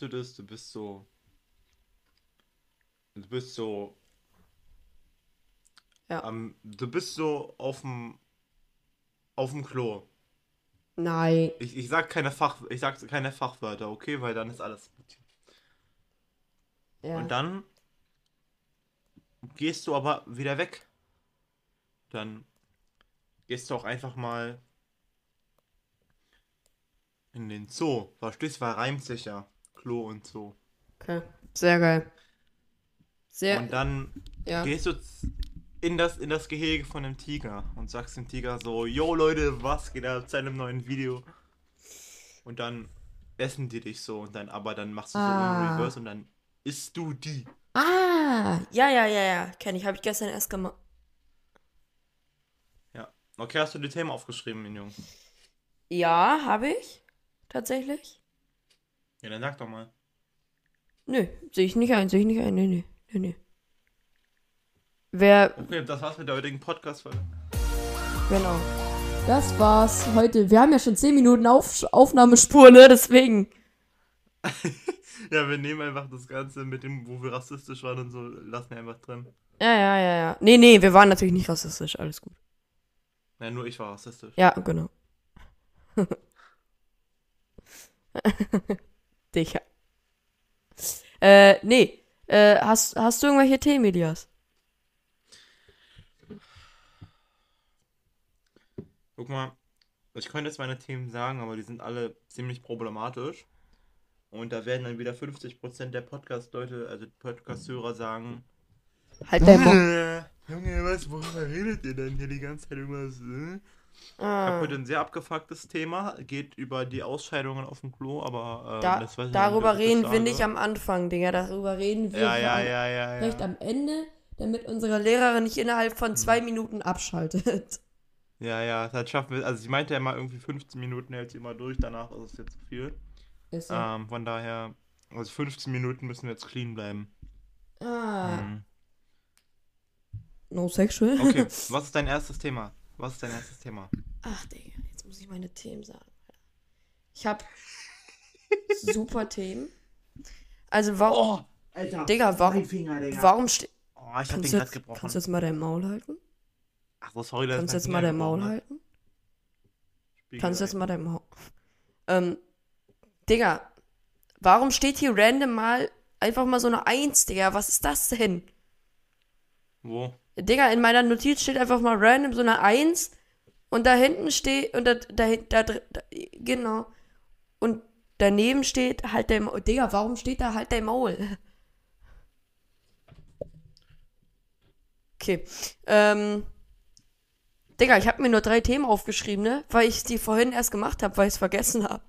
Du das? Du bist so. Du bist so. Ja. am- du bist so auf dem. Auf dem Klo. Nein. Ich, ich sag keine Fach, ich sag keine Fachwörter, okay, weil dann ist alles gut. Ja. Und dann gehst du aber wieder weg. Dann gehst du auch einfach mal in den Zoo. Verstehst du, weil reimt sich ja. Klo und Zoo. Okay. Sehr geil. Sehr. Und dann ja. gehst du in das, in das Gehege von dem Tiger und sagst dem Tiger so, yo Leute, was geht ab zu einem neuen Video? Und dann essen die dich so und dann, aber dann machst du so Ah. einen Reverse und dann isst du die. Ah, ja, ja, ja, ja. Kenn ich. Habe ich gestern erst gemacht. Ja. Okay, hast du die Themen aufgeschrieben, mein Junge? Ja, habe ich. Tatsächlich. Ja, dann sag doch mal. Nö, sehe ich nicht ein, sehe ich nicht ein. Nee, nee, nee, nee. Wer, Okay, das war's mit der heutigen Podcast-Folge. genau. Das war's heute. Wir haben ja schon 10 Minuten Auf Aufnahmespur, ne? Deswegen. Ja, wir nehmen einfach das Ganze mit dem, wo wir rassistisch waren und so, lassen wir einfach drin. Ja, ja, ja, ja. Nee, nee, wir waren natürlich nicht rassistisch. Alles gut. Nein, nur ich war rassistisch. Ja, genau. Dicher. Äh, nee. Äh, hast, hast du irgendwelche Themen, Elias? Guck mal, ich könnte jetzt meine Themen sagen, aber die sind alle ziemlich problematisch. Und da werden dann wieder 50% der Podcast-Leute, also Podcast-Hörer sagen, Halt dein Junge, was, worüber redet ihr denn hier die ganze Zeit irgendwas? Äh? Ich habe Ah. heute ein sehr abgefucktes Thema, geht über die Ausscheidungen auf dem Klo, aber äh, Da, darüber nicht, reden wir nicht am Anfang, Digga. Darüber reden wir Ja, ja, ja, ja, vielleicht ja. am Ende, damit unsere Lehrerin nicht innerhalb von zwei Minuten abschaltet. Ja, ja, das schaffen wir. Also, ich meinte ja mal irgendwie 15 Minuten hält sie immer durch, danach ist es jetzt zu viel. Ist so. Ähm, von daher, also 15 Minuten müssen wir jetzt clean bleiben. ah, Mhm. no sexual. Okay, was ist dein erstes Thema? Was ist dein erstes Thema? Ach, Digga, jetzt muss ich meine Themen sagen. Ich hab super Themen. Also, warum, Alter, Digga, warum- Finger, Digga. warum steht. Oh, ich hab den gerade jetzt, gebrochen. kannst du jetzt mal dein Maul halten? Ach so, sorry, dass Kannst du jetzt mal dein Maul halten? Spiegel Kannst du jetzt mal dein Maul. Ähm, Digga, warum steht hier random mal einfach mal so eine Eins, Digga? Was ist das denn? Wo? Digga, in meiner Notiz steht einfach mal random so eine Eins und da hinten steht, und da, da, da, da, genau. Und daneben steht halt dein Maul. Digga, warum steht da halt dein Maul? Okay. Ähm. Digga, ich habe mir nur drei Themen aufgeschrieben, ne? Weil ich die vorhin erst gemacht habe, weil ich es vergessen habe.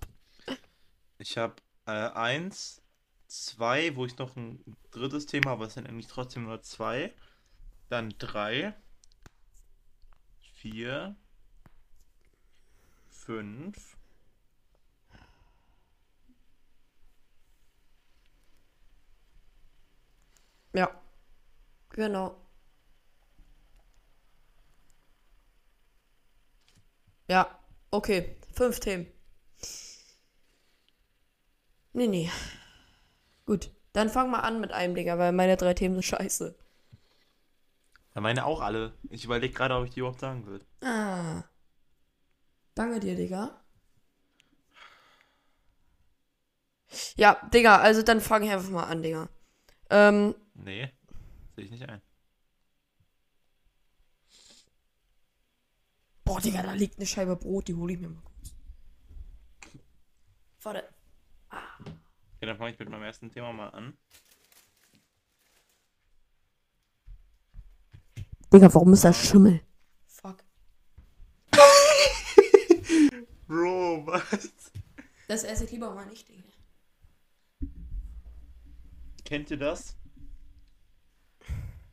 Ich habe äh, eins, zwei, wo ich noch ein drittes Thema, aber es sind eigentlich trotzdem nur zwei. Dann drei, vier, fünf. Ja. Genau. Ja, okay. Fünf Themen. Nee, nee. Gut. Dann fang mal an mit einem, Digga, weil meine drei Themen sind scheiße. Ja, meine auch alle. Ich überlege gerade, ob ich die überhaupt sagen will. Ah. Danke dir, Digga. Ja, Digga, also dann fange ich einfach mal an, Digga. Ähm, Nee, sehe ich nicht ein. boah, Digga, da liegt eine Scheibe Brot, die hole ich mir mal kurz. Warte. Okay, dann fange ich mit meinem ersten Thema mal an. Digga, warum ist das Schimmel? Fuck. Bro, was? Das esse ich lieber mal nicht, Digga. Kennt ihr das?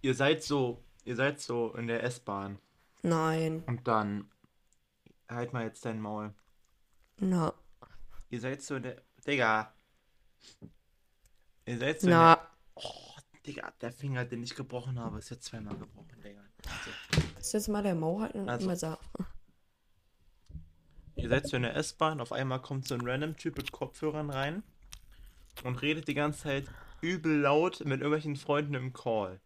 Ihr seid so, ihr seid so in der S-Bahn Nein. und dann halt mal jetzt dein Maul. Na. Ihr seid so in der, Digga. Ihr seid so in Na. der, oh, Digga, der Finger, den ich gebrochen habe, ist jetzt zweimal gebrochen, Digga. Also, Ist jetzt mal der Maul halten und Also. mal sagen. ihr seid so in der S-Bahn, auf einmal kommt so ein random Typ mit Kopfhörern rein und redet die ganze Zeit übel laut mit irgendwelchen Freunden im Call.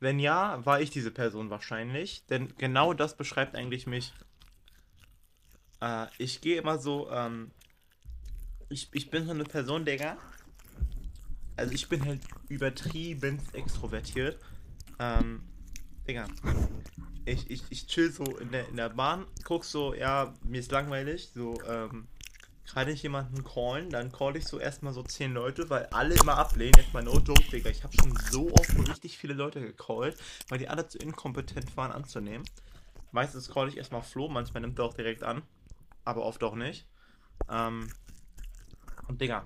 Wenn ja, war ich diese Person wahrscheinlich, denn genau das beschreibt eigentlich mich. Äh, ich gehe immer so, ähm, ich, ich bin so eine Person, Digga. Also ich bin halt übertrieben extrovertiert. Ähm, Digga. Ich, ich, ich chill so in der, in der Bahn, guck so, ja, mir ist langweilig, so, ähm, kann ich jemanden callen, dann call ich so erstmal so 10 Leute, weil alle immer ablehnen. Jetzt mal no joke, Digga. Ich habe schon so oft richtig viele Leute gecallt, weil die alle zu inkompetent waren anzunehmen. Meistens call ich erstmal Flo, manchmal nimmt er auch direkt an, aber oft auch nicht. Ähm, und Digga,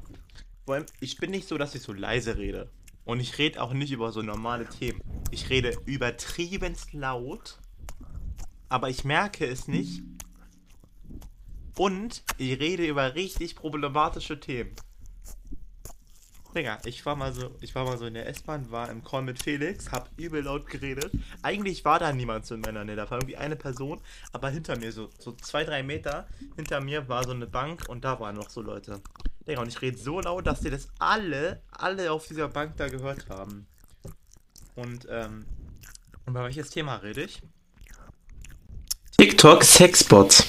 vor allem, ich bin nicht so, dass ich so leise rede. Und ich rede auch nicht über so normale Themen. Ich rede übertriebenst laut, aber ich merke es nicht, und ich rede über richtig problematische Themen. Digga, ich war mal so, ich war mal so in der S-Bahn, war im Call mit Felix, hab übel laut geredet. Eigentlich war da niemand in meiner Nähe, da war irgendwie eine Person, aber hinter mir, so, so zwei, drei Meter hinter mir war so eine Bank und da waren noch so Leute. Digga, und ich rede so laut, dass die das alle, alle auf dieser Bank da gehört haben. Und, ähm, über welches Thema rede ich? TikTok Sexbots.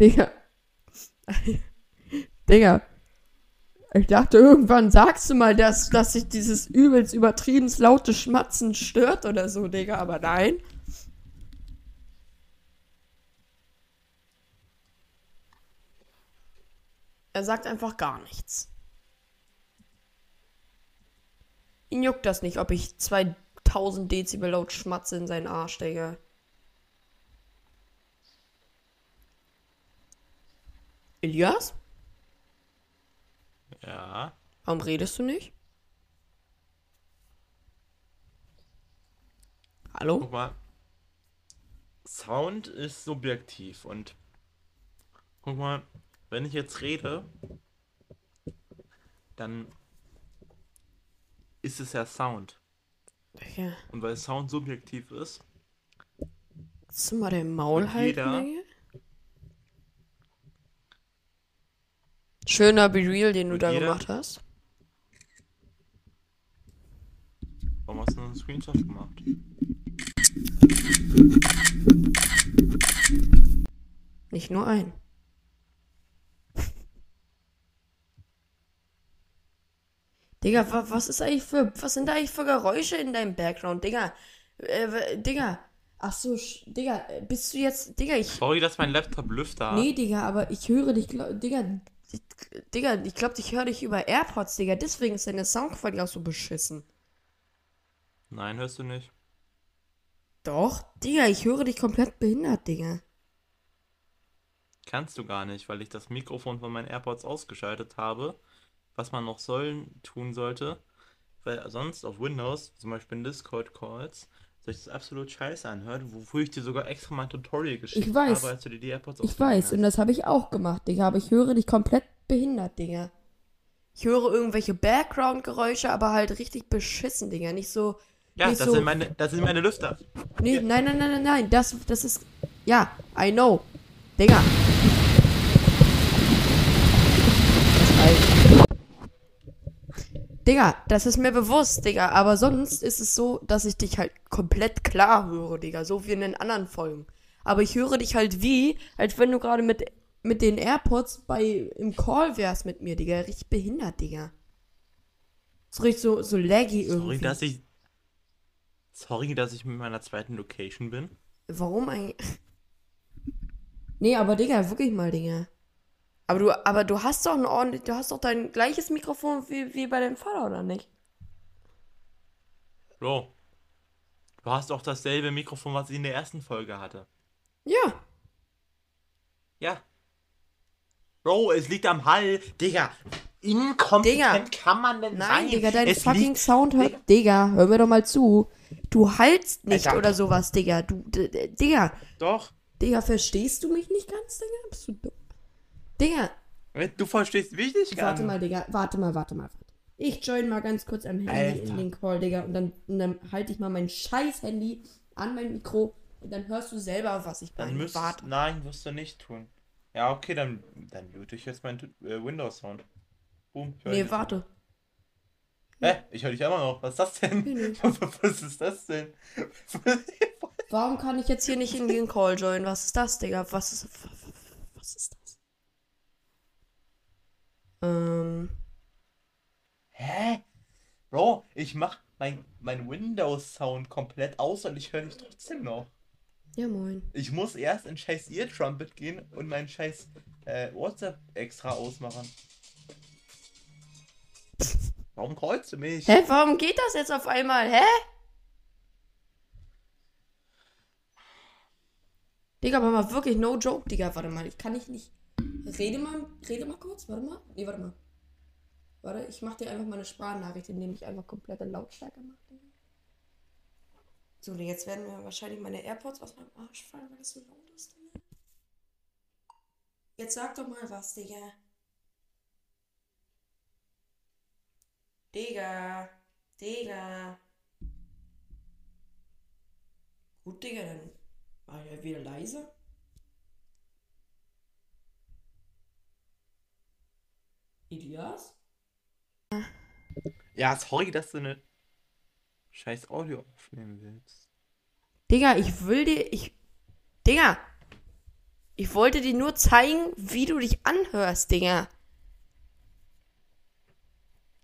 Digga. Digga. Ich dachte, irgendwann sagst du mal, dass, dass sich dieses übelst übertrieben laute Schmatzen stört oder so, Digga, aber nein. Er sagt einfach gar nichts. Ihn juckt das nicht, ob ich 2000 Dezibel laut schmatze in seinen Arsch, Digga. Elias? Ja. Warum redest du nicht? Hallo? Guck mal. Sound ist subjektiv und guck mal, wenn ich jetzt rede, dann ist es ja Sound. Ja. Und weil Sound subjektiv ist, du mal den Maul halten, jeder-? Schöner Be Real, den du da jeder- gemacht hast. warum hast du einen Screenshot gemacht? Nicht nur ein. Digga, wa, was ist eigentlich für, was sind da eigentlich für Geräusche in deinem Background, Digga? Äh, Digga. Ach so, Digga, bist du jetzt, Digga, ich, Sorry, dass mein Laptop Lüfter hat. nee, Digga, aber ich höre dich, Digga, ich- Digga, ich glaube, ich höre dich über AirPods, Digga, deswegen ist deine Soundqualität auch so beschissen. Nein, hörst du nicht. Doch, Digga, ich höre dich komplett behindert, Digga. Kannst du gar nicht, weil ich das Mikrofon von meinen AirPods ausgeschaltet habe. Was man noch sollen tun sollte. Weil sonst auf Windows, zum Beispiel in Discord-Calls, sich das absolut scheiße anhört, wofür ich dir sogar extra mal ein Tutorial geschickt Ich weiß. habe, als du dir die AirPods Ich weiß, und ausgeliehen das habe ich auch gemacht, Digga, aber ich höre dich komplett behindert, Digga. Ich höre irgendwelche Background-Geräusche, aber halt richtig beschissen, Digga. Nicht so. hast. Ja, nicht das so, sind meine, das sind meine Lüfter. Nee, nein, nein, nein, nein, nein. Das, das ist. Ja, I know. Digga. Das reicht. Digga, das ist mir bewusst, Digga. Aber sonst ist es so, dass ich dich halt komplett klar höre, Digga. So wie in den anderen Folgen. Aber ich höre dich halt wie, als wenn du gerade mit, mit den AirPods bei, im Call wärst mit mir, Digga. Richtig behindert, Digga. So richtig so, so laggy irgendwie. Sorry, dass ich. Sorry, dass ich mit meiner zweiten Location bin. Warum eigentlich? Nee, aber Digga, wirklich mal, Digga. Aber du, aber du hast doch ein ordentlich, du hast doch dein gleiches Mikrofon wie, wie bei deinem Vater, oder nicht? Bro. Du hast auch dasselbe Mikrofon, was ich in der ersten Folge hatte. Ja. Ja. Bro, es liegt am Hall. Digga, inkompetent kann man denn Nein, sein? Digga, dein es fucking liegt, Sound hört. Digga, hör mir doch mal zu. Du heilst nicht Alter. oder sowas, Digga. Du, Digga, Doch. Digga, verstehst du mich nicht ganz, Digga? Bist du dumm? Digga, Du verstehst mich nicht warte gar mal, Digga. Warte mal, warte mal. Ich join mal ganz kurz am Handy Alter. in den Call, Digga. Und dann, und dann halte ich mal mein scheiß Handy an mein Mikro. Und dann hörst du selber, was ich Dann meine. müsstest Warte. Nein, wirst du nicht tun. Ja, okay, dann, dann mute ich jetzt meinen äh, Windows-Sound. Boom. Nee, warte. Hä? Ich höre dich immer noch. Was ist das denn? Nee. Was ist das denn? Warum kann ich jetzt hier nicht in den Call joinen? Was ist das, Digga? Was ist. Was ist das? Ähm. Hä? Bro, ich mach mein, mein Windows-Sound komplett aus und ich höre dich trotzdem noch. Ja, moin. Ich muss erst in scheiß Ear Trumpet gehen und meinen scheiß äh, WhatsApp extra ausmachen. Warum kreuzt du mich? Hä, warum geht das jetzt auf einmal? Hä? Digga, aber mal wirklich no joke, Digga. Warte mal, ich kann nicht nicht. Rede mal, rede mal kurz, warte mal. Nee, warte mal. Warte, ich mach dir einfach mal eine Sprachnachricht, indem ich einfach komplette Lautstärke mache. So, jetzt werden mir wahrscheinlich meine AirPods aus meinem Arsch fallen, weil das so laut ist, Digga. Jetzt sag doch mal was, Digga. Digga. Digga. Gut, Digga, dann war ich halt wieder leise. Elias? Ja, sorry, dass du eine scheiß Audio aufnehmen willst. Digga, ich will dir. Ich. Digga! Ich wollte dir nur zeigen, wie du dich anhörst, Digga.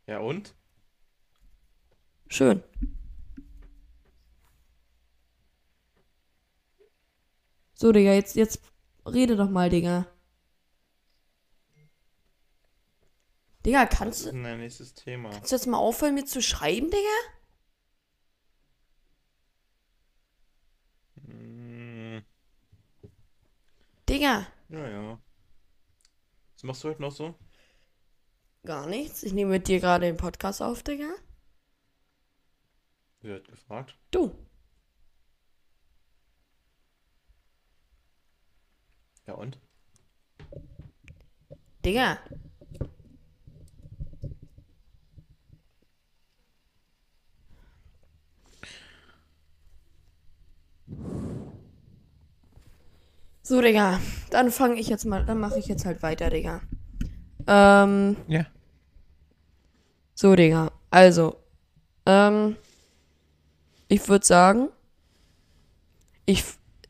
Ja und? Schön. So, Digga, jetzt, jetzt rede doch mal, Digga. Digga, kannst ist du, denn dein nächstes Thema? kannst du jetzt mal aufhören, mir zu schreiben, Digga? Hm, Digga. ja, ja. Was machst du heute noch so? Gar nichts. Ich nehme mit dir gerade den Podcast auf, Digga. Wer hat gefragt? Du. Ja und? Digga. So, Digga. Dann fange ich jetzt mal, dann mache ich jetzt halt weiter, Digga. Ähm, Ja. so, Digga. Also, ähm, ich würde sagen, ich,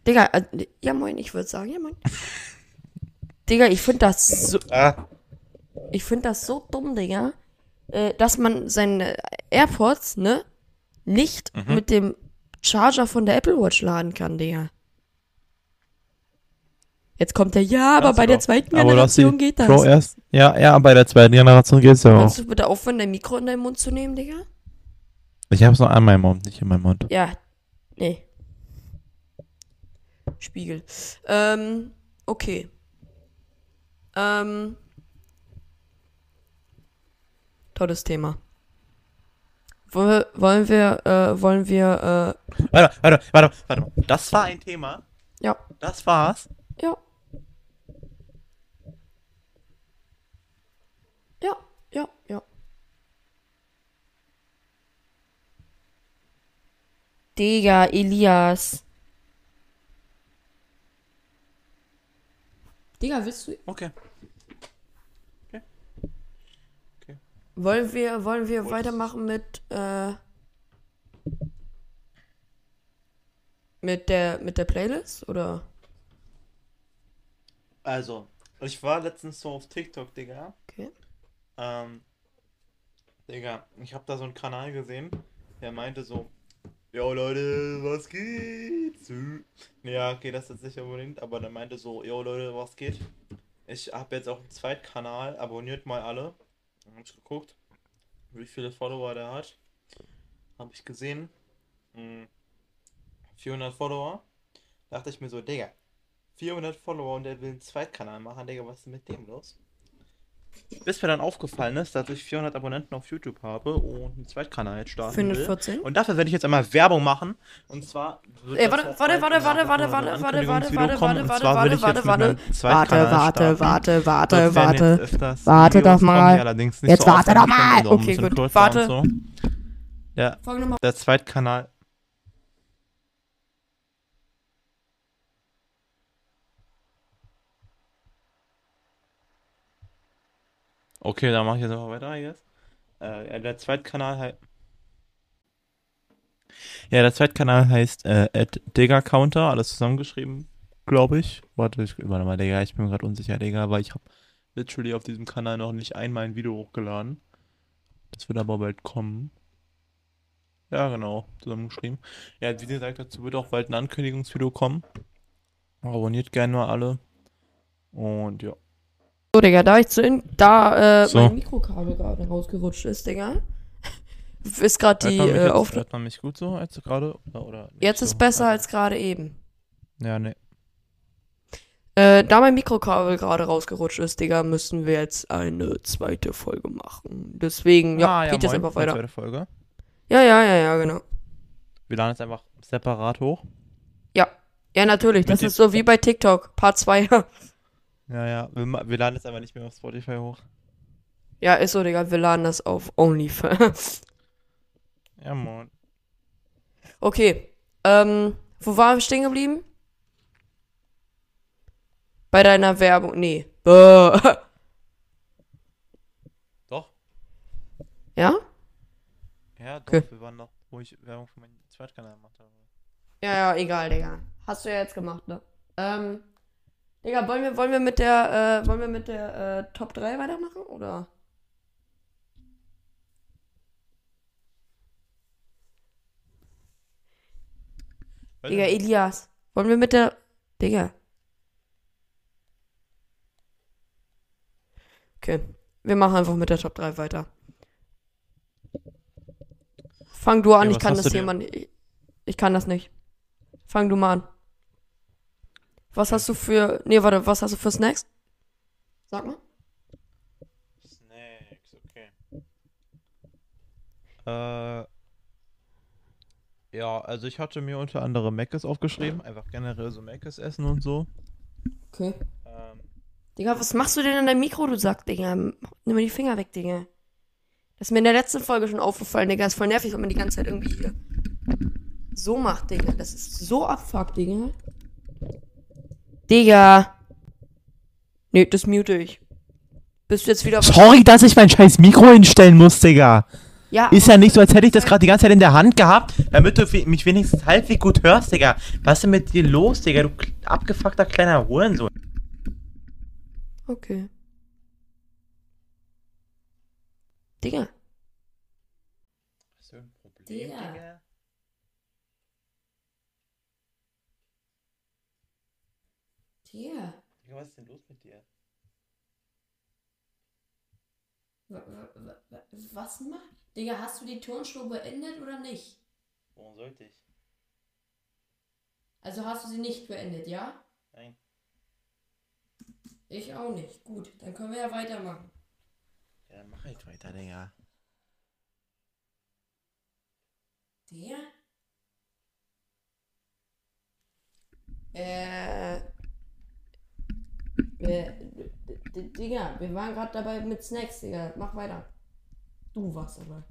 Digga, äh, ja moin, ich würde sagen, ja moin. Digga, ich finde das so, Ah. ich finde das so dumm, Digga, äh, dass man seine AirPods, ne, nicht mit dem Charger von der Apple Watch laden kann, Digga. Jetzt kommt der, ja, aber Kannst bei der doch. zweiten Aber Generation geht das. Pro erst. Ja, ja, bei der zweiten Generation geht's ja auch. Kannst du bitte aufhören, dein Mikro in deinen Mund zu nehmen, Digga? Ich hab's noch an meinem Mund, nicht in meinem Mund. Ja, nee. Spiegel. Ähm, okay. Ähm. Tolles Thema. Wollen wir, wollen wir, äh, wollen wir, Warte, warte, warte, warte. mal. Das war ein Thema. äh, ja, Das war's. ja. Ja, ja. Digga, Elias. Digga, willst du. Okay. Wollen wir, wollen wir weitermachen mit, äh, mit der, mit der Playlist, oder? Also, ich war letztens so auf TikTok, Digga. Okay. Ähm, Digga, ich habe da so einen Kanal gesehen, der meinte so, Jo Leute, was geht? Ja, okay, das jetzt nicht unbedingt, aber der meinte so, Jo Leute, was geht? Ich habe jetzt auch einen Zweitkanal, abonniert mal alle. Dann hab ich geguckt, wie viele Follower der hat. Habe ich gesehen. Hm, 400 Follower. Dachte ich mir so, Digga, 400 Follower und der will einen Zweitkanal machen, Digga, was ist mit dem los? Bis mir dann aufgefallen ist, dass ich 400 Abonnenten auf YouTube habe und einen Zweitkanal jetzt starten will. 414? Und dafür werde ich jetzt einmal Werbung machen. Und zwar. wird Ey, warte, warte, warte, warte, warte, warte, warte, warte, warte, warte, warte, warte, warte, warte, warte, warte, warte. Warte Videos doch mal. Jetzt warte doch mal. Okay, gut, warte. der Zweitkanal. Okay, dann mache ich jetzt einfach weiter jetzt. Äh, der Zweitkanal heißt. Ja, der Zweitkanal heißt äh, @diggercounter, alles zusammengeschrieben, glaube ich. Warte, ich, warte mal, Digga, ich bin gerade unsicher, Digga, weil ich habe literally auf diesem Kanal noch nicht einmal ein Video hochgeladen. Das wird aber bald kommen. Ja, genau, zusammengeschrieben. Ja, wie gesagt, dazu wird auch bald ein Ankündigungsvideo kommen. Abonniert gerne mal alle. Und ja. So, Digga, da ich zu in, da äh, So. mein Mikrokabel gerade rausgerutscht ist, Digga. Ist gerade die äh, jetzt, auf. hört man mich gut so als gerade? Oder, oder Jetzt so? ist besser als gerade eben. Ja, ne. Äh, da mein Mikrokabel gerade rausgerutscht ist, Digga, müssen wir jetzt eine zweite Folge machen. Deswegen, ja, ah, ja geht jetzt einfach weiter. Zweite Folge. Ja, ja, ja, ja, genau. Wir laden jetzt einfach separat hoch. Ja. Ja, natürlich. Das Mit ist so wie bei TikTok. Part 2. Ja, ja. Wir, wir laden jetzt einfach nicht mehr auf Spotify hoch. ja, ist so, Digga. Wir laden das auf OnlyFans. Ja, moin. Okay. Ähm, wo waren wir stehen geblieben? Bei deiner Werbung. Nee. Bäh. Doch. Ja? Ja, doch. Okay. Wir waren noch, wo ich Werbung für meinen Zweitkanal gemacht habe. Ja, ja, egal, Digga. Hast du ja jetzt gemacht, ne? Ähm, Digga, wollen wir, wollen wir mit der, äh, wollen wir mit der, äh, Top 3 weitermachen, oder? Digga, Elias. Wollen wir mit der, Digga. Okay. Wir machen einfach mit der Top 3 weiter. Fang du an, Ja, ich was kann das jemand. Ich, ich kann das nicht. Fang du mal an. Was hast du für. Nee, warte, was hast du für Snacks? Sag mal. Snacks, okay. Äh. Ja, also ich hatte mir unter anderem Mc's aufgeschrieben. Einfach generell so Mc's essen und so. Okay. Ähm, Digga, was machst du denn an deinem Mikro, du Sack, Digga? Nimm mal die Finger weg, Digga. Das ist mir in der letzten Folge schon aufgefallen, Digga. ist voll nervig, wenn man die ganze Zeit irgendwie hier so macht, Digga. Das ist so abfuck, Digga. Digga. Nee, das mute ich. Bist du jetzt wieder. Sorry, dass ich mein scheiß Mikro hinstellen muss, Digga. Ja, Ist ja nicht so, als hätte ich das gerade die ganze Zeit in der Hand gehabt, damit du mich wenigstens halbwegs gut hörst, Digga. Was ist denn mit dir los, Digga? Du abgefuckter kleiner Hurensohn. Okay. Digga. Hast du ein Problem, Digga. Digga. Digga, was ist denn los mit dir? Was macht? Digga, hast du die Turnshow beendet oder nicht? Warum sollte ich? Also hast du sie nicht beendet, ja? Nein. Ich auch nicht. Gut, dann können wir ja weitermachen. Ja, dann mach ich weiter, Digga. Der? Äh. D- Digga, wir waren gerade dabei mit Snacks, Digga. Mach weiter. Du warst dabei.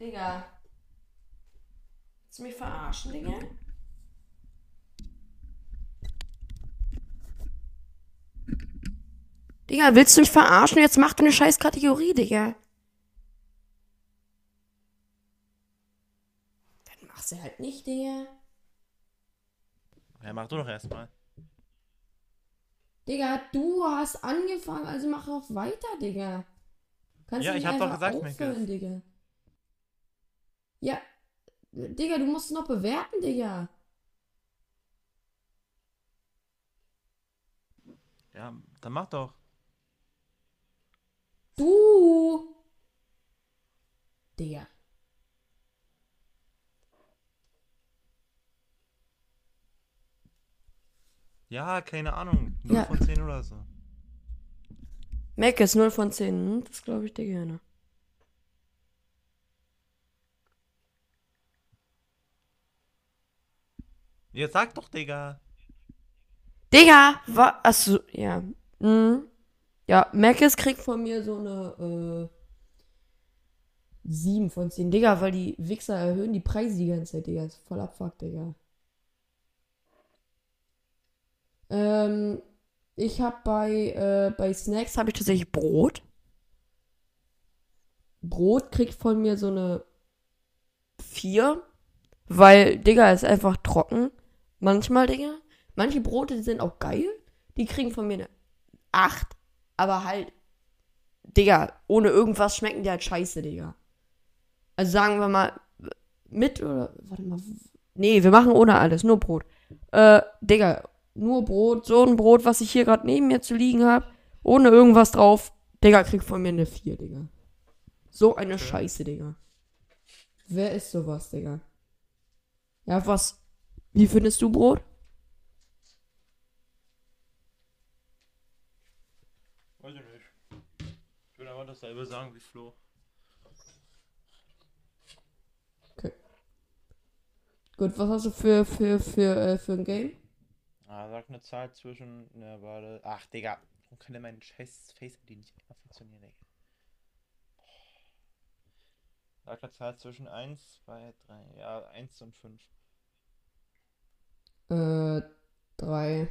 Digga. Willst du mich verarschen, Digga? Digga, willst du mich verarschen? Jetzt mach du eine scheiß Kategorie, Digga. Dann mach sie halt nicht, Digga. Ja, mach du doch erstmal. Digga, du hast angefangen, also mach auch weiter, Digga. Kannst Ja, du ich hab doch gesagt, aufhören. Digga. Ja, Digga, du musst noch bewerten, Digga. Ja, dann mach doch. Du. Digga. Ja, keine Ahnung. 0 Ja. von 10 oder so. Mac ist 0 von 10. Hm? Das glaube ich dir gerne. Jetzt sag doch, Digga. Digga! Wa Achso, ja. Mhm. Ja, Macis kriegt von mir so eine äh, 7 von 10. Digga, weil die Wichser erhöhen die Preise die ganze Zeit, Digga. Ist voll abfuck, Digga. Ähm, ich hab bei, äh, bei Snacks habe ich tatsächlich Brot. Brot kriegt von mir so eine 4. Weil, Digga, ist einfach trocken. Manchmal, Digga. Manche Brote die sind auch geil. Die kriegen von mir eine 8. Aber halt, Digga, ohne irgendwas schmecken die halt scheiße, Digga. Also sagen wir mal, mit oder, warte mal. Nee, wir machen ohne alles, nur Brot. Äh, Digga, nur Brot, so ein Brot, was ich hier gerade neben mir zu liegen habe, ohne irgendwas drauf. Digga, kriegt von mir eine 4, Digga. So eine Scheiße, Digga. Wer ist sowas, Digga? Ja, was? Wie findest du Brot? Weiß ich nicht. Ich würde einfach dasselbe sagen wie Flo. Gut, was hast du für, für, für, äh, für ein Game? Ah, sag eine Zahl zwischen. Ne, warte. Ach, Digga. Warum kann denn mein scheiß Face-ID nicht immer funktionieren, Digga? Sag eine Zahl zwischen 1, 2, 3. Ja, 1 und 5. Äh, 3.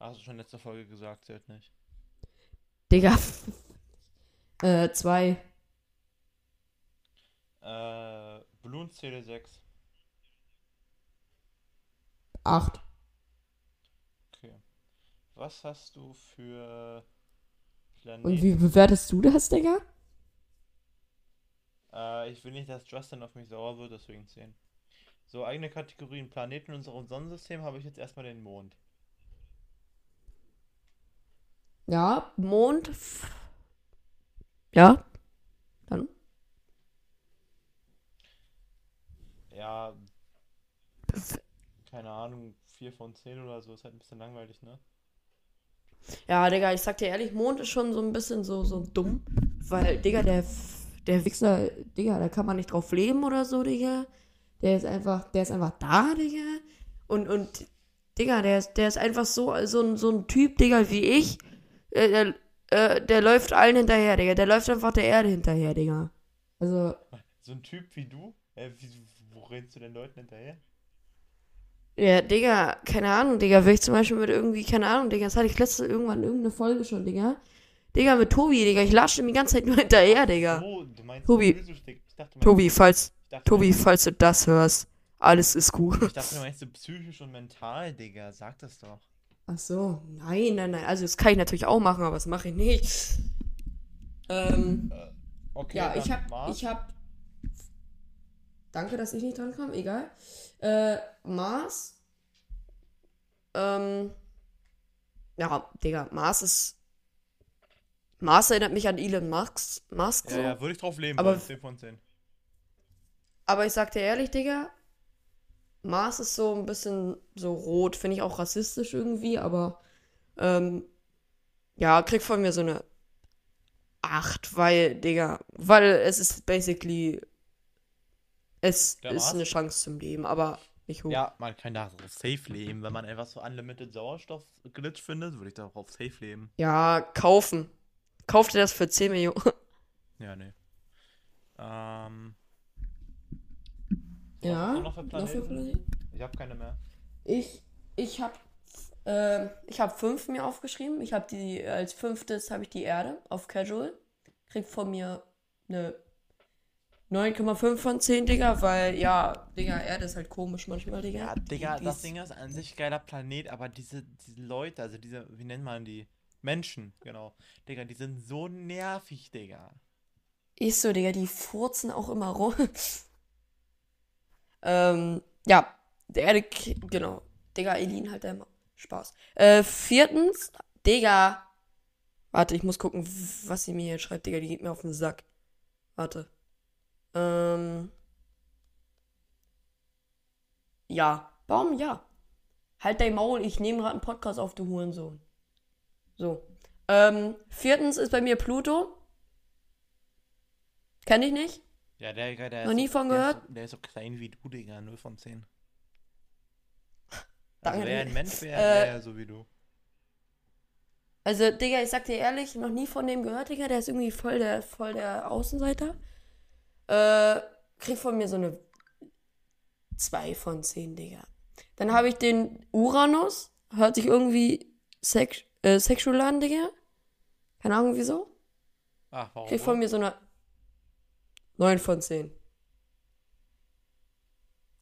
Hast du schon in letzter Folge gesagt, zählt nicht. Digga. äh, 2. Äh, Balloon zähle 6. 8. Was hast du für Planeten? Und wie bewertest du das, Digga? Äh, ich will nicht, dass Justin auf mich sauer wird, deswegen 10. So, eigene Kategorien. Planeten in unserem Sonnensystem habe ich jetzt erstmal den Mond. Ja, Mond. Ja. Dann. Ja, keine Ahnung, 4 von 10 oder so, ist halt ein bisschen langweilig, ne? Ja, Digga, ich sag dir ehrlich, Mond ist schon so ein bisschen so, so dumm. Weil, Digga, der, der Wichser, Digga, da kann man nicht drauf leben oder so, Digga. Der ist einfach, der ist einfach da, Digga. Und, und, Digga, der ist, der ist einfach so, so, ein, so ein Typ, Digga, wie ich. Äh, der, äh, der läuft allen hinterher, Digga. Der läuft einfach der Erde hinterher, Digga. Also, So ein Typ wie du? Äh, wie, wo rennst du den Leuten hinterher? Ja, Digga, keine Ahnung, Digga, wenn ich zum Beispiel mit irgendwie, keine Ahnung, Digga, das hatte ich letzte irgendwann irgendeine Folge schon, Digga. Digga, mit Tobi, Digga, ich lasche ihm die ganze Zeit nur hinterher, Digga. Oh, du meinst Tobi. dachte, du meinst- Tobi, falls, dachte, du Tobi, falls du das hörst, alles ist gut. Ich dachte, du meinst so psychisch und mental, Digga. Sag das doch. Ach so, nein, nein, nein, also das kann ich natürlich auch machen, aber das mache ich nicht. Ähm, Okay, ja, ich hab, Mars. ich hab, danke, dass ich nicht dran kam, egal. Äh, Mars, ähm, ja, Digga, Mars ist, Mars erinnert mich an Elon Musk, Musk Ja, so. ja, würde ich drauf leben, Aber- wollen, 10 von 10. Aber ich sag dir ehrlich, Digga, Mars ist so ein bisschen so rot, finde ich auch rassistisch irgendwie, aber ähm, ja, krieg von mir so eine 8, weil, Digga, weil es ist basically, es Der ist eine Chance zum Leben, aber nicht hoch. Ja, man kann da safe leben. Wenn man einfach so Unlimited Sauerstoff-Glitch findet, würde ich darauf safe leben. Ja, kaufen. Kauft ihr das für 10 Millionen? Ja, nee. Ähm. Ja, noch für noch für Planeten? Ich habe keine mehr. Ich, ich habe ähm, ich habe fünf mir aufgeschrieben. Ich habe die, als fünftes habe ich die Erde auf Casual. Kriegt von mir eine 9,5 von 10, Digga, weil, ja, Digga, Erde ist halt komisch manchmal, Digga. Ja, Digga, Die- das Ding ist an sich geiler Planet, aber diese, diese Leute, also diese, wie nennt man die? Menschen, genau. Digga, die sind so nervig, Digga. Ist so, Digga, die furzen auch immer rum. ähm, ja, der Erde, genau. Digga, Elin halt immer. Spaß. Äh, viertens, Digga. Warte, ich muss gucken, was sie mir hier schreibt, Digga, die geht mir auf den Sack. Warte. Ähm. Ja. Warum ja? Halt dein Maul, ich nehme gerade einen Podcast auf, du Hurensohn. So. Ähm, viertens ist bei mir Pluto. Kenn ich nicht. Ja, der, der, der Noch nie von der gehört? Ist so, der ist so klein wie du, Digga. 0 von 10. Danke, Also, wer ein. Mensch wäre, Äh, wäre er so wie du. Also, Digga, ich sag dir ehrlich, noch nie von dem gehört, Digga. Der ist irgendwie voll der, voll der Außenseiter. Äh, krieg von mir so eine 2 von 10, Digga. Dann habe ich den Uranus. Hört sich irgendwie sex äh, sexual an, Digga. Keine Ahnung wieso. Ach, warum? Krieg von mir so eine 9 von 10.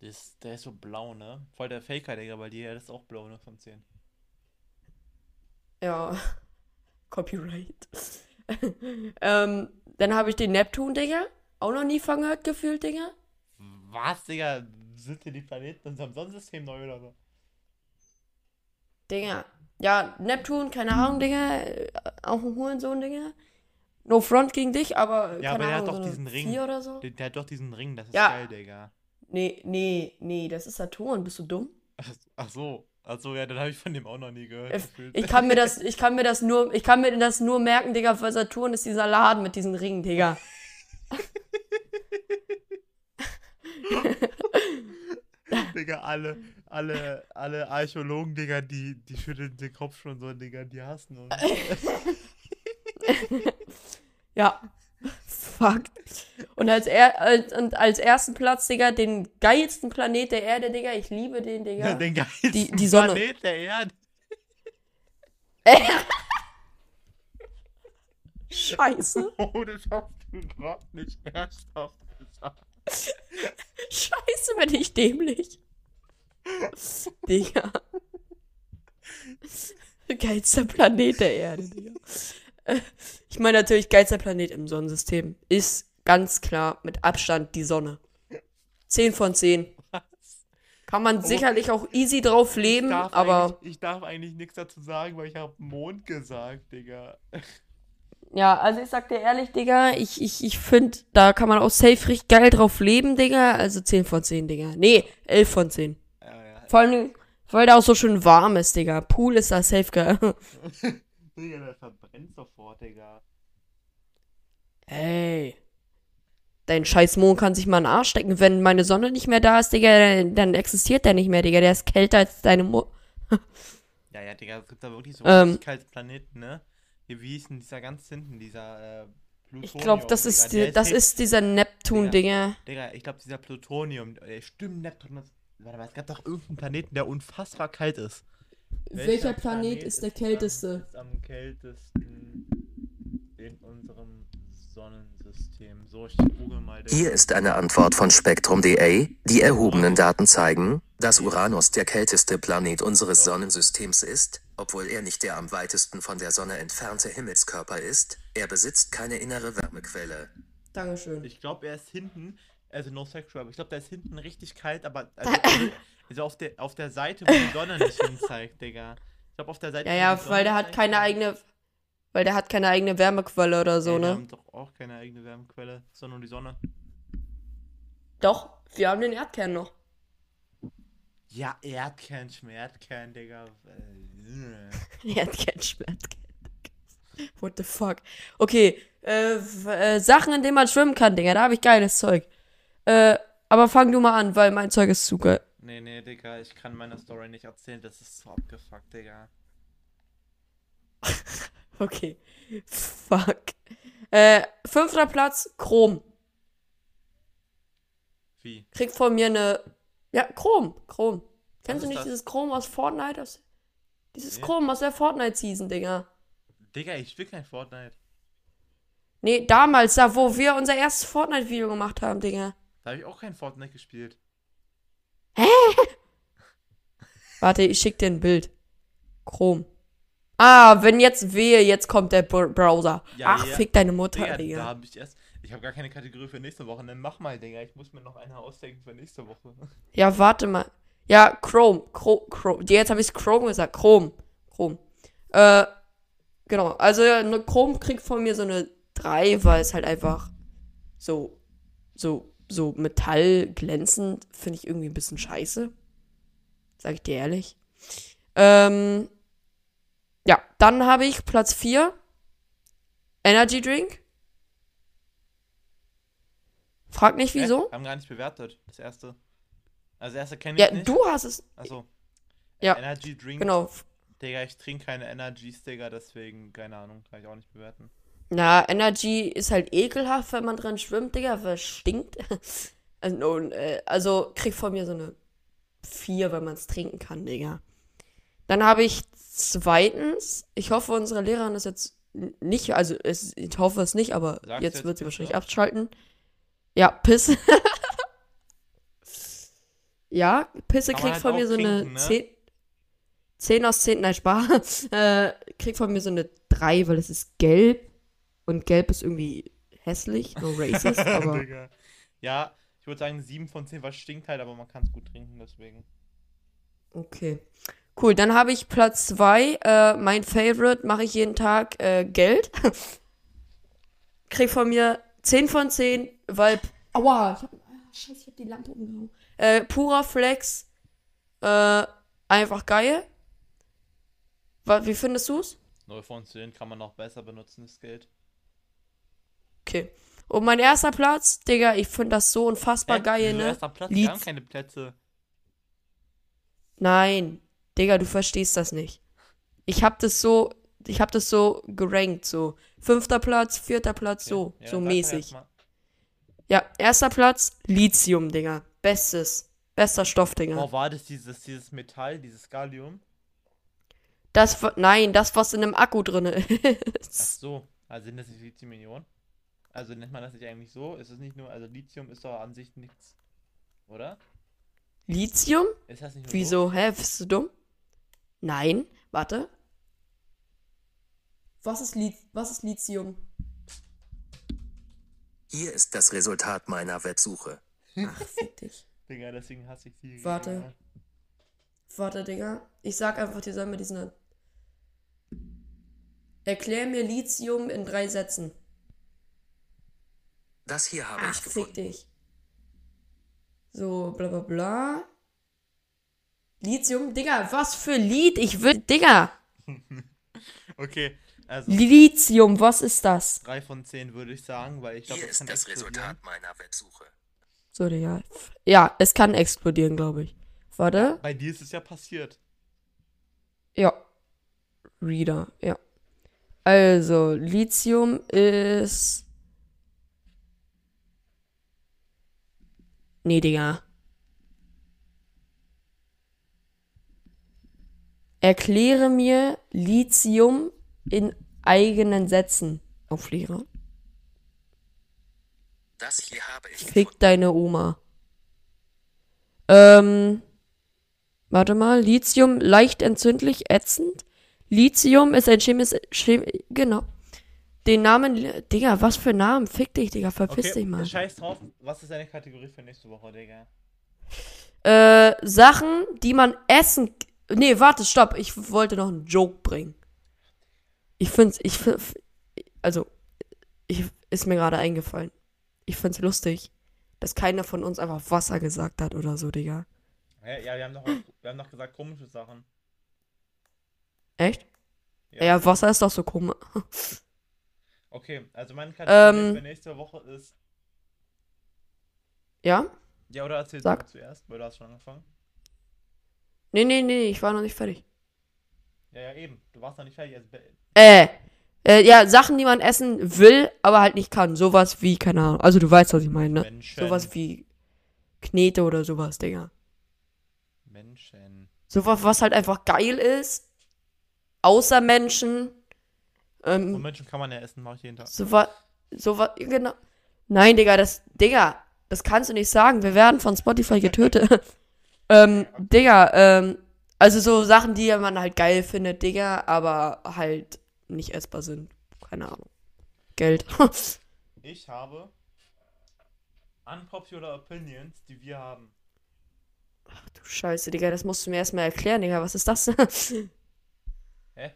Das, der ist so blau, ne? Voll der Faker, Digga, weil die der ist auch blau, ne? Von 10. Ja. Copyright. ähm, dann habe ich den Neptun, Digga. Auch noch nie von gehört gefühlt, Digga. Was, Digga? Sind hier die Planeten in unserem Sonnensystem neu oder so? Digga. Ja, Neptun, keine Ahnung, Digga. Äh, Auch ein Hurensohn, Digga. No front gegen dich, aber Ja, keine aber der hat Ahnung, doch so diesen Ring. oder so. Der, der hat doch diesen Ring, das ist Ja. geil, Digga. Nee, nee, nee, das ist Saturn. Bist du dumm? Ach, so. Ach so, ja, dann habe ich von dem auch noch nie gehört. Ich, gefühlt. ich kann mir das, ich kann mir das nur, ich kann mir das nur merken, Digga, weil Saturn ist dieser Laden mit diesen Ringen, Digga. Digga, alle, alle, alle Archäologen, Digga, die, die schütteln den Kopf schon so, Digga, die hassen uns. Ja. Fuck. Und als, er, als, und als ersten Platz, Digga, den geilsten Planet der Erde, Digga. Ich liebe den, Digga. Den geilsten Die- die Sonne. Planet der Erde. Scheiße. Oh, das gerade nicht ernsthaft gesagt. Scheiße, bin ich dämlich. Digga. Geilster Planet der Erde, Digga. Ich meine natürlich, geilster Planet im Sonnensystem ist ganz klar mit Abstand die Sonne. 10 von 10. Kann man sicherlich auch easy drauf leben, Ich aber Ich darf eigentlich nichts dazu sagen, weil ich habe Mond gesagt, Digga. Ja, also ich sag dir ehrlich, Digga, ich, ich, ich finde, da kann man auch safe richtig geil drauf leben, Digga. Also 10 von 10, Digga. Nee, 11 von 10. Ja, ja. Vor allem, weil da auch so schön warm ist, Digga. Pool ist da safe geil. Digga, der verbrennt sofort, Digga. Ey. Dein scheiß Mond kann sich mal in den Arsch stecken. Wenn meine Sonne nicht mehr da ist, Digga, dann, existiert der nicht mehr, Digga. Der ist kälter als deine Mond. Ja, ja, Digga, es gibt da wirklich so Ähm. richtig kalte Planeten, ne? Hier, wie hieß denn dieser ganz hinten, dieser äh, Plutonium? Ich glaube, das ist, der die, das ist dieser Neptun, Digga. Ich glaube, dieser Plutonium, äh, stimmt, Neptun, warte mal, es gab doch irgendeinen Planeten, der unfassbar kalt ist. am- Ist am kältesten Hier ist eine Antwort von Spektrum.de. Die erhobenen Daten zeigen, dass Uranus der kälteste Planet unseres Sonnensystems ist, obwohl er nicht der am weitesten von der Sonne entfernte Himmelskörper ist. Er besitzt keine innere Wärmequelle. Dankeschön. Ich glaube, er ist hinten, also no sexual, aber ich glaube, der ist hinten richtig kalt, aber also, also, also auf, der, auf der Seite, wo die Sonne nicht hinzeigt, Digga. Ich glaube, auf der Seite. Ja, ja, weil der hat keine eigene. Weil der hat keine eigene Wärmequelle oder so, Ey, Wir ne? haben doch auch keine eigene Wärmequelle, sondern die Sonne. Doch, wir haben den Erdkern noch. Ja, Erdkern, Schmerzkern, Digga. Erdkern, Schwertkern. What the fuck? Okay, äh, äh, Sachen, in denen man schwimmen kann, Digga, da habe ich geiles Zeug. Äh, aber fang du mal an, weil mein Zeug ist zu geil. Nee, nee, Digga, ich kann meine Story nicht erzählen, das ist so abgefuckt, Digga. Okay. Fuck. Äh, fünfter Platz, Chrom. Wie? Kriegt von mir eine. Ja, Chrom. Chrom. Kennst du nicht das? dieses Chrom aus Fortnite? Aus, dieses Nee. Chrom aus der Fortnite-Season, Digga. Digga, ich spiel kein Fortnite. Nee, damals, da wo wir unser erstes Fortnite-Video gemacht haben, Digga. Da habe ich auch kein Fortnite gespielt. Warte, ich schick dir ein Bild. Chrom. Ah, wenn jetzt wehe, jetzt kommt der Br Browser. Ja, Ach, ja. fick deine Mutter, Digga, Digga. da habe ich erst. Ich habe gar keine Kategorie für nächste Woche. Dann mach mal, Digga. Ich muss mir noch eine ausdenken für nächste Woche. Ja, warte mal. Ja, Chrome. Chrome. Chrome. Jetzt habe ich Chrome gesagt. Chrome. Chrome. Äh, genau. Also, ja, ne, Chrome kriegt von mir so eine 3, weil es halt einfach so, so, so Metall glänzend finde ich irgendwie ein bisschen scheiße. Sag ich dir ehrlich. Ähm, dann habe ich Platz 4. Energy Drink. Frag nicht wieso. Hä? Haben gar nicht bewertet, das erste. Also das erste kenne ich Ja, nicht. du hast es. Achso. Ja, Energy Drink. Genau. Digga, ich trinke keine Energies, Digga, deswegen, keine Ahnung, kann ich auch nicht bewerten. Na, Energy ist halt ekelhaft, wenn man drin schwimmt, Digga, weil es stinkt. Also, äh, also kriegt von mir so eine 4, wenn man es trinken kann, Digga. Dann habe ich zweitens, ich hoffe, unsere Lehrerin ist jetzt nicht, also es, ich hoffe es nicht, aber jetzt jetzt wird sie wahrscheinlich abschalten. Ja, Pisse. ja, Pisse kriegt halt von mir so eine trinken, ne? 10, 10 aus 10, nein, Spaß. äh, kriegt von mir so eine 3, weil es ist gelb. Und gelb ist irgendwie hässlich, no racist, aber. Ja, ich würde sagen 7 von 10, weil es stinkt halt, aber man kann es gut trinken, deswegen. okay. Cool, dann habe ich Platz 2, äh, mein Favorite, mache ich jeden Tag, äh, Geld. Krieg von mir 10 von 10, weil, aua, ich hab, ah, scheiße, ich hab die Lampe umgehauen. Äh, purer Flex, äh, einfach geil. Wie findest du's? 0 von 10 kann man noch besser benutzen, das Geld. Okay. Und mein erster Platz, Digga, ich finde das so unfassbar Hä? geil, ne? erster Platz? Lied- Wir haben keine Plätze. Nein, Digga, du verstehst das nicht. Ich hab das so, ich hab das so gerankt, so. Fünfter Platz, vierter Platz, so, Ja, so mäßig. Ja, erster Platz, Lithium, Digga. Bestes. Bester Stoff, Digga. Boah, war das dieses, dieses Metall, dieses Gallium? Das, nein, das, was in einem Akku Ach ist. so, also sind das nicht Lithium-Ionen? Also nennt man das nicht eigentlich so? Ist es nicht nur, also Lithium ist doch an sich nichts, oder? Lithium? Ist das nicht nur so? Wieso? Hä, bist du dumm? Nein, warte. Was ist, Li was ist Lithium? Hier ist das Resultat meiner Websuche. Ach, fick dich. Digga, deswegen hasse ich die. Warte. Warte, Digga. Ich sag einfach, die sollen mir diesen. Erklär mir Lithium in drei Sätzen. Das hier habe Ach, ich fick gefunden. dich. So, bla bla bla. Lithium? Digga, was für Lied? Ich will. Digga! Okay, also Lithium, was ist das? 3 von 10 würde ich sagen, weil ich glaube, Hier das kann ist das explodieren. Resultat meiner Websuche. So, Digga. Ja, es kann explodieren, glaube ich. Warte. Bei dir ist es ja passiert. Ja. Reader, ja. Also, Lithium ist. Nee, Digga. Erkläre mir Lithium in eigenen Sätzen. Auf Lehrer. Das hier habe ich Fick gefunden. deine Oma. Ähm. Warte mal. Lithium leicht entzündlich, ätzend. Lithium ist ein chemisches. Chem genau. Den Namen. Digga, was für Namen? Fick dich, Digga. Verpiss Okay, dich mal. scheiß drauf. Was ist deine Kategorie für nächste Woche, Digga? Äh, Sachen, die man essen. Nee, warte, stopp. Ich wollte noch einen Joke bringen. Ich find's. Ich find, Also. Ich, ist mir gerade eingefallen. Ich find's lustig, dass keiner von uns einfach Wasser gesagt hat oder so, Digga. Ja, ja wir, haben doch, wir haben doch gesagt komische Sachen. Echt? Ja. Ja, Wasser ist doch so komisch. Okay, also meine Kategorie Ähm. für nächste Woche ist. Ja? Ja, oder erzähl Sag. du zuerst, weil du hast schon angefangen. Nee, nee, nee, ich war noch nicht fertig. Ja, ja, eben. Du warst noch nicht fertig. Also, Äh, äh, ja, Sachen, die man essen will, aber halt nicht kann. Sowas wie, keine Ahnung. Also du weißt, was ich meine, ne? Menschen. Sowas wie Knete oder sowas, Digga. Menschen. Sowas, was halt einfach geil ist. Außer Menschen. Von Ähm, Menschen kann man ja essen, mache ich jeden Tag. sowas, sowas, genau. Nein, Digga, das, Digga, das kannst du nicht sagen. Wir werden von Spotify getötet. ähm, Digga, ähm, also so Sachen, die man halt geil findet, Digga, aber halt nicht essbar sind. Keine Ahnung. Geld. Ich habe unpopular opinions, die wir haben. du Scheiße, Digga, das musst du mir erstmal erklären, Digga. Was ist das? Hä?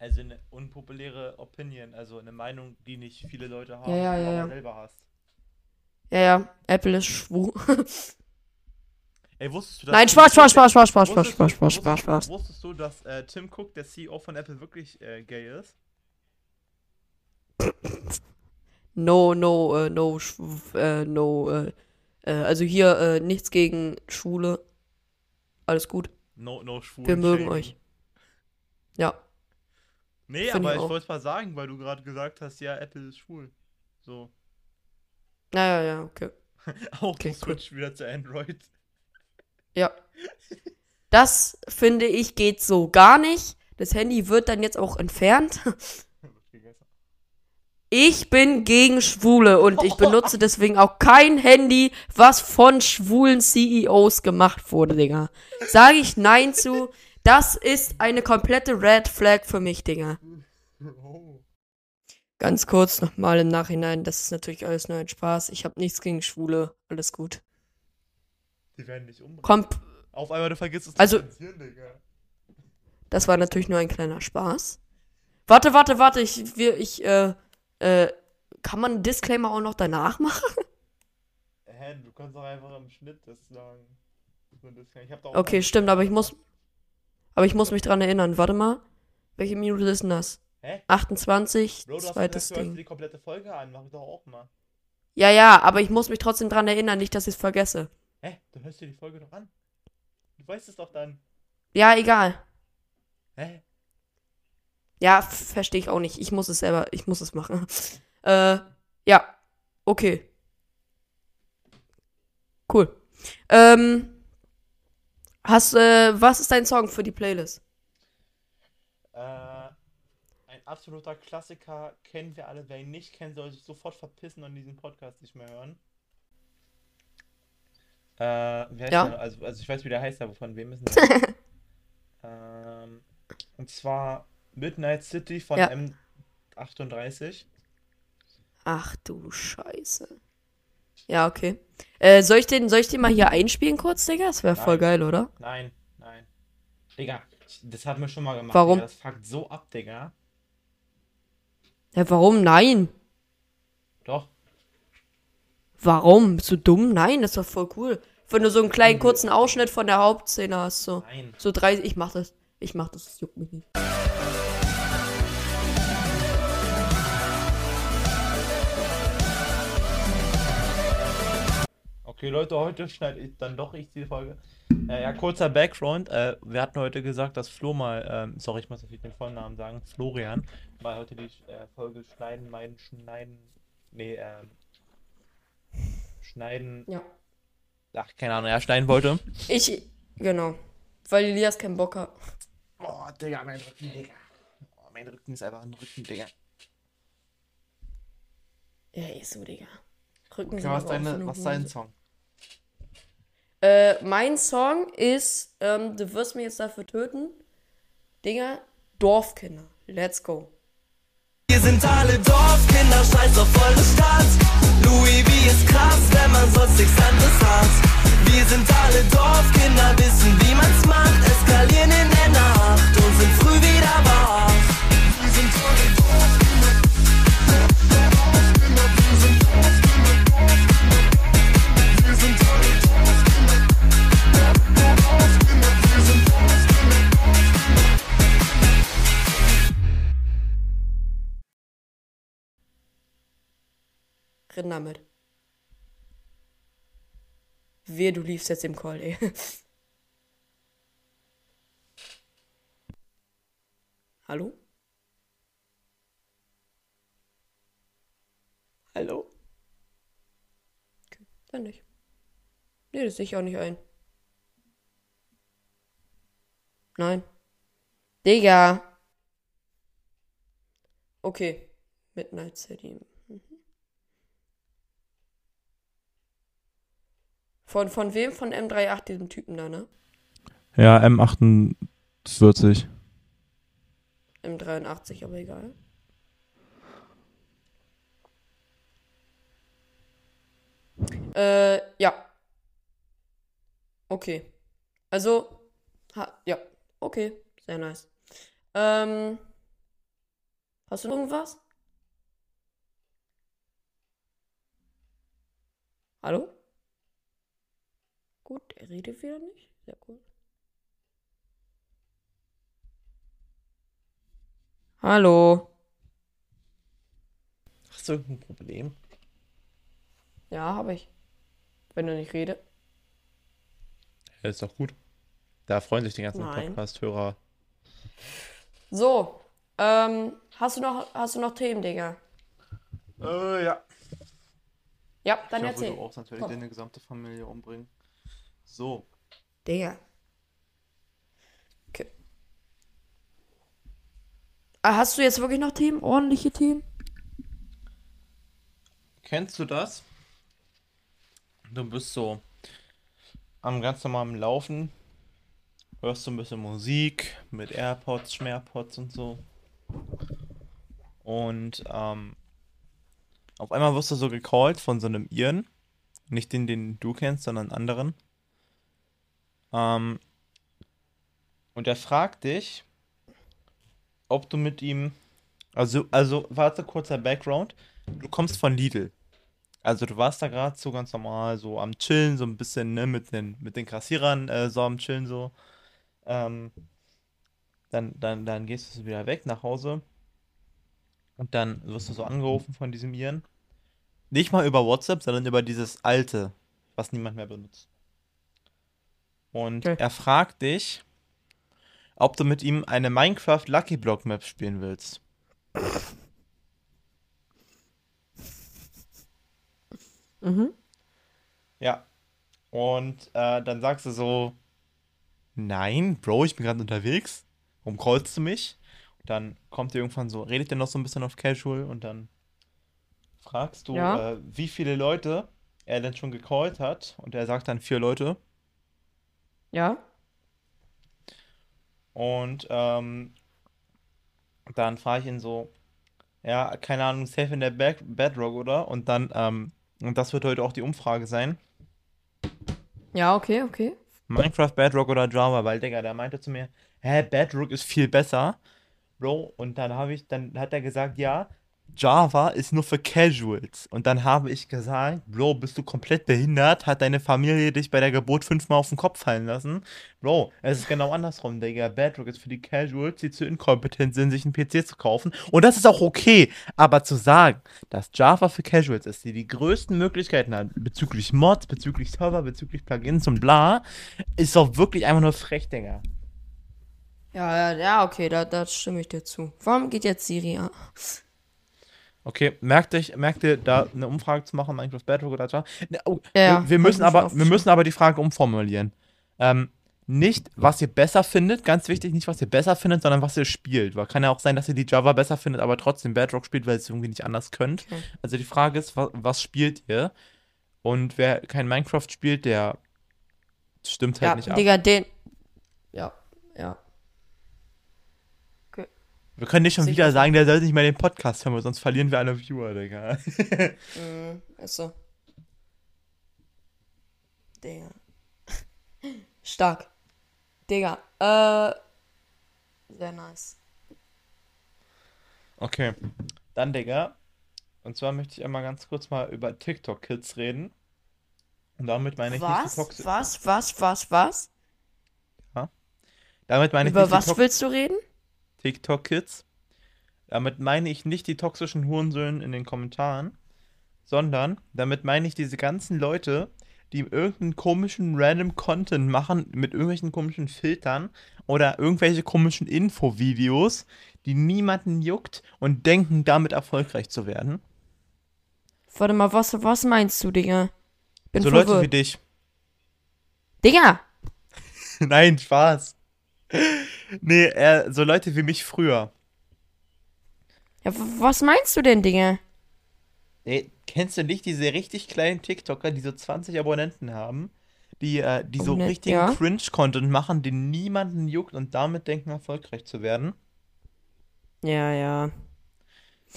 Also eine unpopuläre Opinion, also eine Meinung, die nicht viele Leute haben, Ja, ja, die du ja, aber ja. selber hast. ja, ja, Apple ist schwul. Ey, wusstest du das? Nein, Spaß, Spaß, Spaß, Spaß, Spaß, Spaß, Spaß, Spaß, Spaß, Spaß. Wusstest du, dass äh, Tim Cook, der CEO von Apple, wirklich äh, gay ist? No, no, äh, no, äh, no, äh, äh, also hier nichts gegen Schwule. Alles gut. No, no schwul. Wir mögen euch. Ja. Nee, Find aber ich ich wollte mal sagen, weil du gerade gesagt hast, ja, Apple ist schwul. So. Naja, ja, okay. Auch Okay, okay, Switch wieder zu Android. Ja. Das finde ich geht so gar nicht. Das Handy wird dann jetzt auch entfernt. Ich bin gegen Schwule und ich benutze deswegen auch kein Handy, was von schwulen CEOs gemacht wurde, Digga. Sage ich Nein zu. Das ist eine komplette Red Flag für mich, Digga. Ganz kurz nochmal im Nachhinein, das ist natürlich alles nur ein Spaß. Ich habe nichts gegen Schwule. Alles gut. Die werden dich umbringen. Kommt, Auf einmal, du vergisst es Also- das war natürlich nur ein kleiner Spaß. Warte, warte, warte, ich, wir, ich, äh, äh, kann man einen Disclaimer auch noch danach machen? Hä, du kannst doch einfach im Schnitt das sagen. Okay, stimmt, aber ich muss, aber ich muss mich dran erinnern. Warte mal. Welche Minute ist denn das? Hä? 28, Bro, du hast zweites gesagt, du hörst dir Ding. die komplette Folge an. Mach ich doch auch mal. Ja, ja, aber ich muss mich trotzdem dran erinnern, nicht, dass ich es vergesse. Hä? Du hörst dir die Folge doch an. Du weißt es doch dann. Ja, egal. Hä? Ja, verstehe ich auch nicht. Ich muss es selber, ich muss es machen. Äh, ja. Okay. Cool. Ähm, hast, äh, was ist dein Song für die Playlist? Äh, ein absoluter Klassiker, kennen wir alle. Wer ihn nicht kennt, soll sich sofort verpissen und diesen Podcast nicht mehr hören. Äh, Ja. Also, also ich weiß, wie der heißt, aber von wem ist denn der? ähm, und zwar Midnight City von Ja. M38. Ach du Scheiße. Ja, okay. Äh, soll ich den, soll ich den mal hier einspielen kurz, Digga? Das wäre voll geil, oder? Nein, nein. Digga, das hat mir schon mal gemacht. Warum? Digga, das fuckt so ab, Digga. Ja, warum? Nein. Doch. Warum? Bist du dumm? Nein, das ist doch voll cool. Wenn du so einen kleinen kurzen Ausschnitt von der Hauptszene hast, so. Nein. So drei, ich mach das. Ich mach das, das juckt mich nicht. Okay, Leute, heute schneide ich dann doch ich die Folge. Äh, ja, kurzer Background. Äh, wir hatten heute gesagt, dass Flo mal, ähm, sorry, ich muss natürlich den Vollnamen sagen, Florian, mal heute die äh, Folge schneiden, meinen, schneiden, nee, ähm, schneiden, Ja. ach, keine Ahnung, ja, schneiden wollte. Ich, genau. Weil Elias keinen Bock hat. Boah, Digga, mein Rücken, Digga. Oh, mein Rücken ist einfach ein Rücken, Digga. Ja, ist so, Digga. Rücken Okay, was, deine, eine was ist dein. Song? Äh, mein Song ist, ähm, du wirst mich jetzt dafür töten. Digga, Dorfkinder. Let's go. Wir sind alle Dorfkinder, scheiß auf eure Stadt. Louis V ist krass, wenn man sonst nichts anderes hat. Wir sind alle Dorfkinder, wissen wie man's macht. Eskalieren in der Nacht und sind früh wieder wach. Wir sind alle Renn damit. Wehe, du liefst jetzt im Call, ey. Hallo? Hallo? Okay, dann nicht. Nee, das sehe ich auch nicht ein. Nein. Digga. Okay. Midnight City. Von, von wem? Von M38, diesem Typen da, ne? Ja, M48. M83, aber egal. Äh, ja. Okay. Also, ha, ja. Okay, sehr nice. Ähm, hast du noch irgendwas? Hallo? Gut, er redet wieder nicht. Sehr gut. Hallo. Hast du irgendein Problem? Ja, habe ich. Wenn du nicht redest. Ja, ist doch gut. Da freuen sich die ganzen. Podcast-Hörer. So, ähm, hast du noch, hast du noch Themen, Digga? Äh, ja. Ja, dann ich hoffe, erzähl. du auch natürlich Komm. deine gesamte Familie umbringen. So. Digga. Okay. Ah, Hast du jetzt wirklich noch Themen? Ordentliche Themen? Kennst du das? Du bist so am ganz normalen Laufen, hörst so ein bisschen Musik mit AirPods, Schmerpods und so. Und ähm, auf einmal wirst du so gecallt von so einem Iren. Nicht den, den du kennst, sondern anderen. Ähm, und er fragt dich, ob du mit ihm. Also, also, warte, kurzer Background. Du kommst von Lidl. Also du warst da gerade so ganz normal so am Chillen, so ein bisschen, ne, mit den, mit den Kassierern äh, so am Chillen so. Ähm, dann, dann, dann gehst du wieder weg nach Hause und dann wirst du so angerufen von diesem Iren. Nicht mal über WhatsApp, sondern über dieses alte, was niemand mehr benutzt. Und Okay. er fragt dich, ob du mit ihm eine Minecraft Lucky Block Map spielen willst. Mhm. Ja. Und äh, dann sagst du so, nein, Bro, ich bin gerade unterwegs. Warum callst du mich? Und dann kommt ihr irgendwann so, redet ihr noch so ein bisschen auf Casual und dann fragst du, Ja. äh, wie viele Leute er denn schon gecallt hat. Und er sagt dann vier Leute. Ja? Und ähm, dann frage ich ihn so, ja, keine Ahnung, safe in der Back Bedrock, oder? Und dann, ähm, und das wird heute auch die Umfrage sein. Ja, okay, okay. Minecraft, Bedrock oder Java, weil, Digga, der meinte zu mir, hä, Bedrock ist viel besser. Bro, und dann habe ich, dann hat er gesagt, ja, Java ist nur für Casuals. Und dann habe ich gesagt, Bro, bist du komplett behindert? Hat deine Familie dich bei der Geburt fünfmal auf den Kopf fallen lassen? Bro, es ist genau andersrum, Digga. Bedrock ist für die Casuals, die zu inkompetent sind, sich einen PC zu kaufen. Und das ist auch okay. Aber zu sagen, dass Java für Casuals ist, die die größten Möglichkeiten hat, bezüglich Mods, bezüglich Server, bezüglich Plugins und bla, ist doch wirklich einfach nur frech, Digga. Ja, ja, ja, okay, da, da stimme ich dir zu. Warum geht jetzt Siri an? Okay, merkt euch, merkt ihr, da eine Umfrage zu machen, Minecraft Bedrock oder Java? Ne, oh, Ja, wir, wir müssen aber, wir müssen aber die Frage umformulieren. Ähm, nicht, was ihr besser findet, ganz wichtig, nicht, was ihr besser findet, sondern was ihr spielt. Weil kann ja auch sein, dass ihr die Java besser findet, aber trotzdem Bedrock spielt, weil ihr es irgendwie nicht anders könnt. Okay. Also die Frage ist, was, was spielt ihr? Und wer kein Minecraft spielt, der stimmt halt Ja, nicht ab. Digga, den. Ja, ja. Wir können nicht schon Sicher. wieder sagen, der sollte nicht mehr den Podcast hören, sonst verlieren wir alle Viewer, Digga. Mhm, ist so. Digga. Stark. Digga, äh. Sehr nice. Okay. Dann, Digga. Und zwar möchte ich einmal ganz kurz mal über TikTok-Kids reden. Und damit meine ich nicht Was? die Toxi Was? Was? Was? Was? Damit meine ich Über nicht was willst du reden? TikTok-Kids. Damit meine ich nicht die toxischen Hurensöhnen in den Kommentaren, sondern damit meine ich diese ganzen Leute, die irgendeinen komischen random Content machen mit irgendwelchen komischen Filtern oder irgendwelche komischen Infovideos, die niemanden juckt und denken, damit erfolgreich zu werden. Warte mal, was, was meinst du, Digga? Bin so. Leute wie dich. Digga! Nein, Spaß. Nee, äh, so Leute wie mich früher. Ja, was meinst du denn, Digga? Ey, kennst du nicht diese richtig kleinen TikToker, die so 20 Abonnenten haben? Die, äh, die so Abonnent- richtigen ja. Cringe-Content machen, den niemanden juckt und damit denken, erfolgreich zu werden? Ja, ja.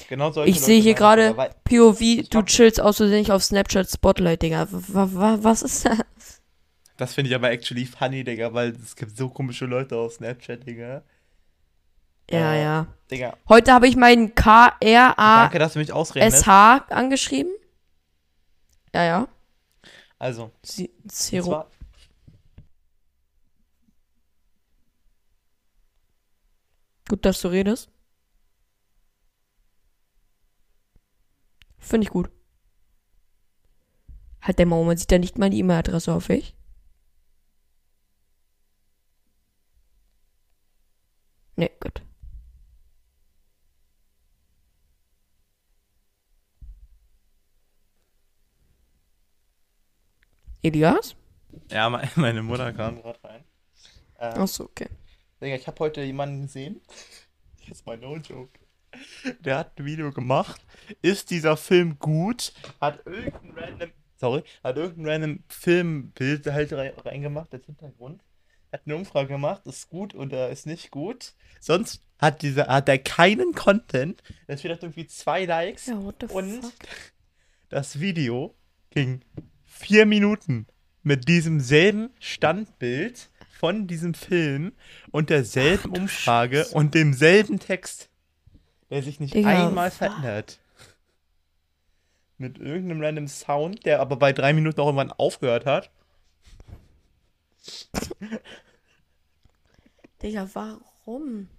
Genau solche Ich sehe hier gerade POV, du chillst aus Versehen nicht auf Snapchat Spotlight, Digga. W was ist das? Das finde ich aber actually funny, Digga, weil es gibt so komische Leute auf Snapchat, Digga. Ja, äh, ja. Digga. Heute habe ich meinen K-R-A-S-H angeschrieben. Ja, ja. Also. Sie Zero. Gut, dass du redest. Finde ich gut. Hat der Moment man sieht ja nicht mal die E-Mail-Adresse, auf ich. Nee, gut. Elias? Ja, me- meine Mutter kam gerade rein. Ähm, Achso, okay. Digga, ich habe heute jemanden gesehen. Jetzt mal no joke. Der hat ein Video gemacht. Ist dieser Film gut? Hat irgendein random. Sorry, hat irgendein random Filmbild halt rein, reingemacht als Hintergrund. Hat eine Umfrage gemacht, ist gut oder ist nicht gut. Sonst hat dieser, hat er keinen Content. Das wird irgendwie zwei Likes. Ja, Und fuck? das Video ging vier Minuten mit diesem selben Standbild von diesem Film und derselben Umfrage und demselben Text, der sich nicht Digga, einmal verändert. Mit irgendeinem random Sound, der aber bei drei Minuten auch irgendwann aufgehört hat. Digga, warum?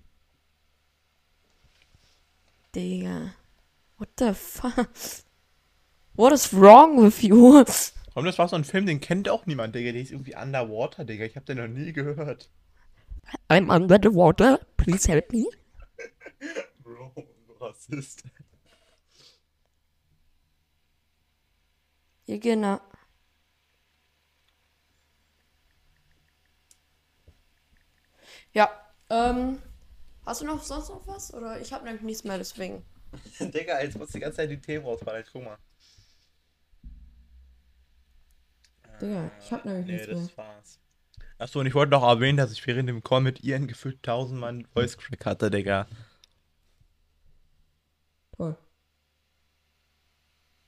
Digga. What the fuck? What is wrong with you? Und das war so ein Film, den kennt auch niemand, Digga. Der ist irgendwie Underwater, Digga. Ich hab den noch nie gehört. I'm under the water. Please help me. Bro, du Rassist. Ja, genau. Ja, ähm, hast du noch sonst noch was? Oder ich habe nämlich nichts mehr, deswegen. Digga, jetzt muss die ganze Zeit die Themen rausfallen. Jetzt guck mal. Digga, ich habe nämlich Nee, nichts mehr. das war's. Achso, und ich wollte noch erwähnen, dass ich während dem Call mit Ian gefühlt 1000 Mann Voice Crack hatte, Digga. Toll.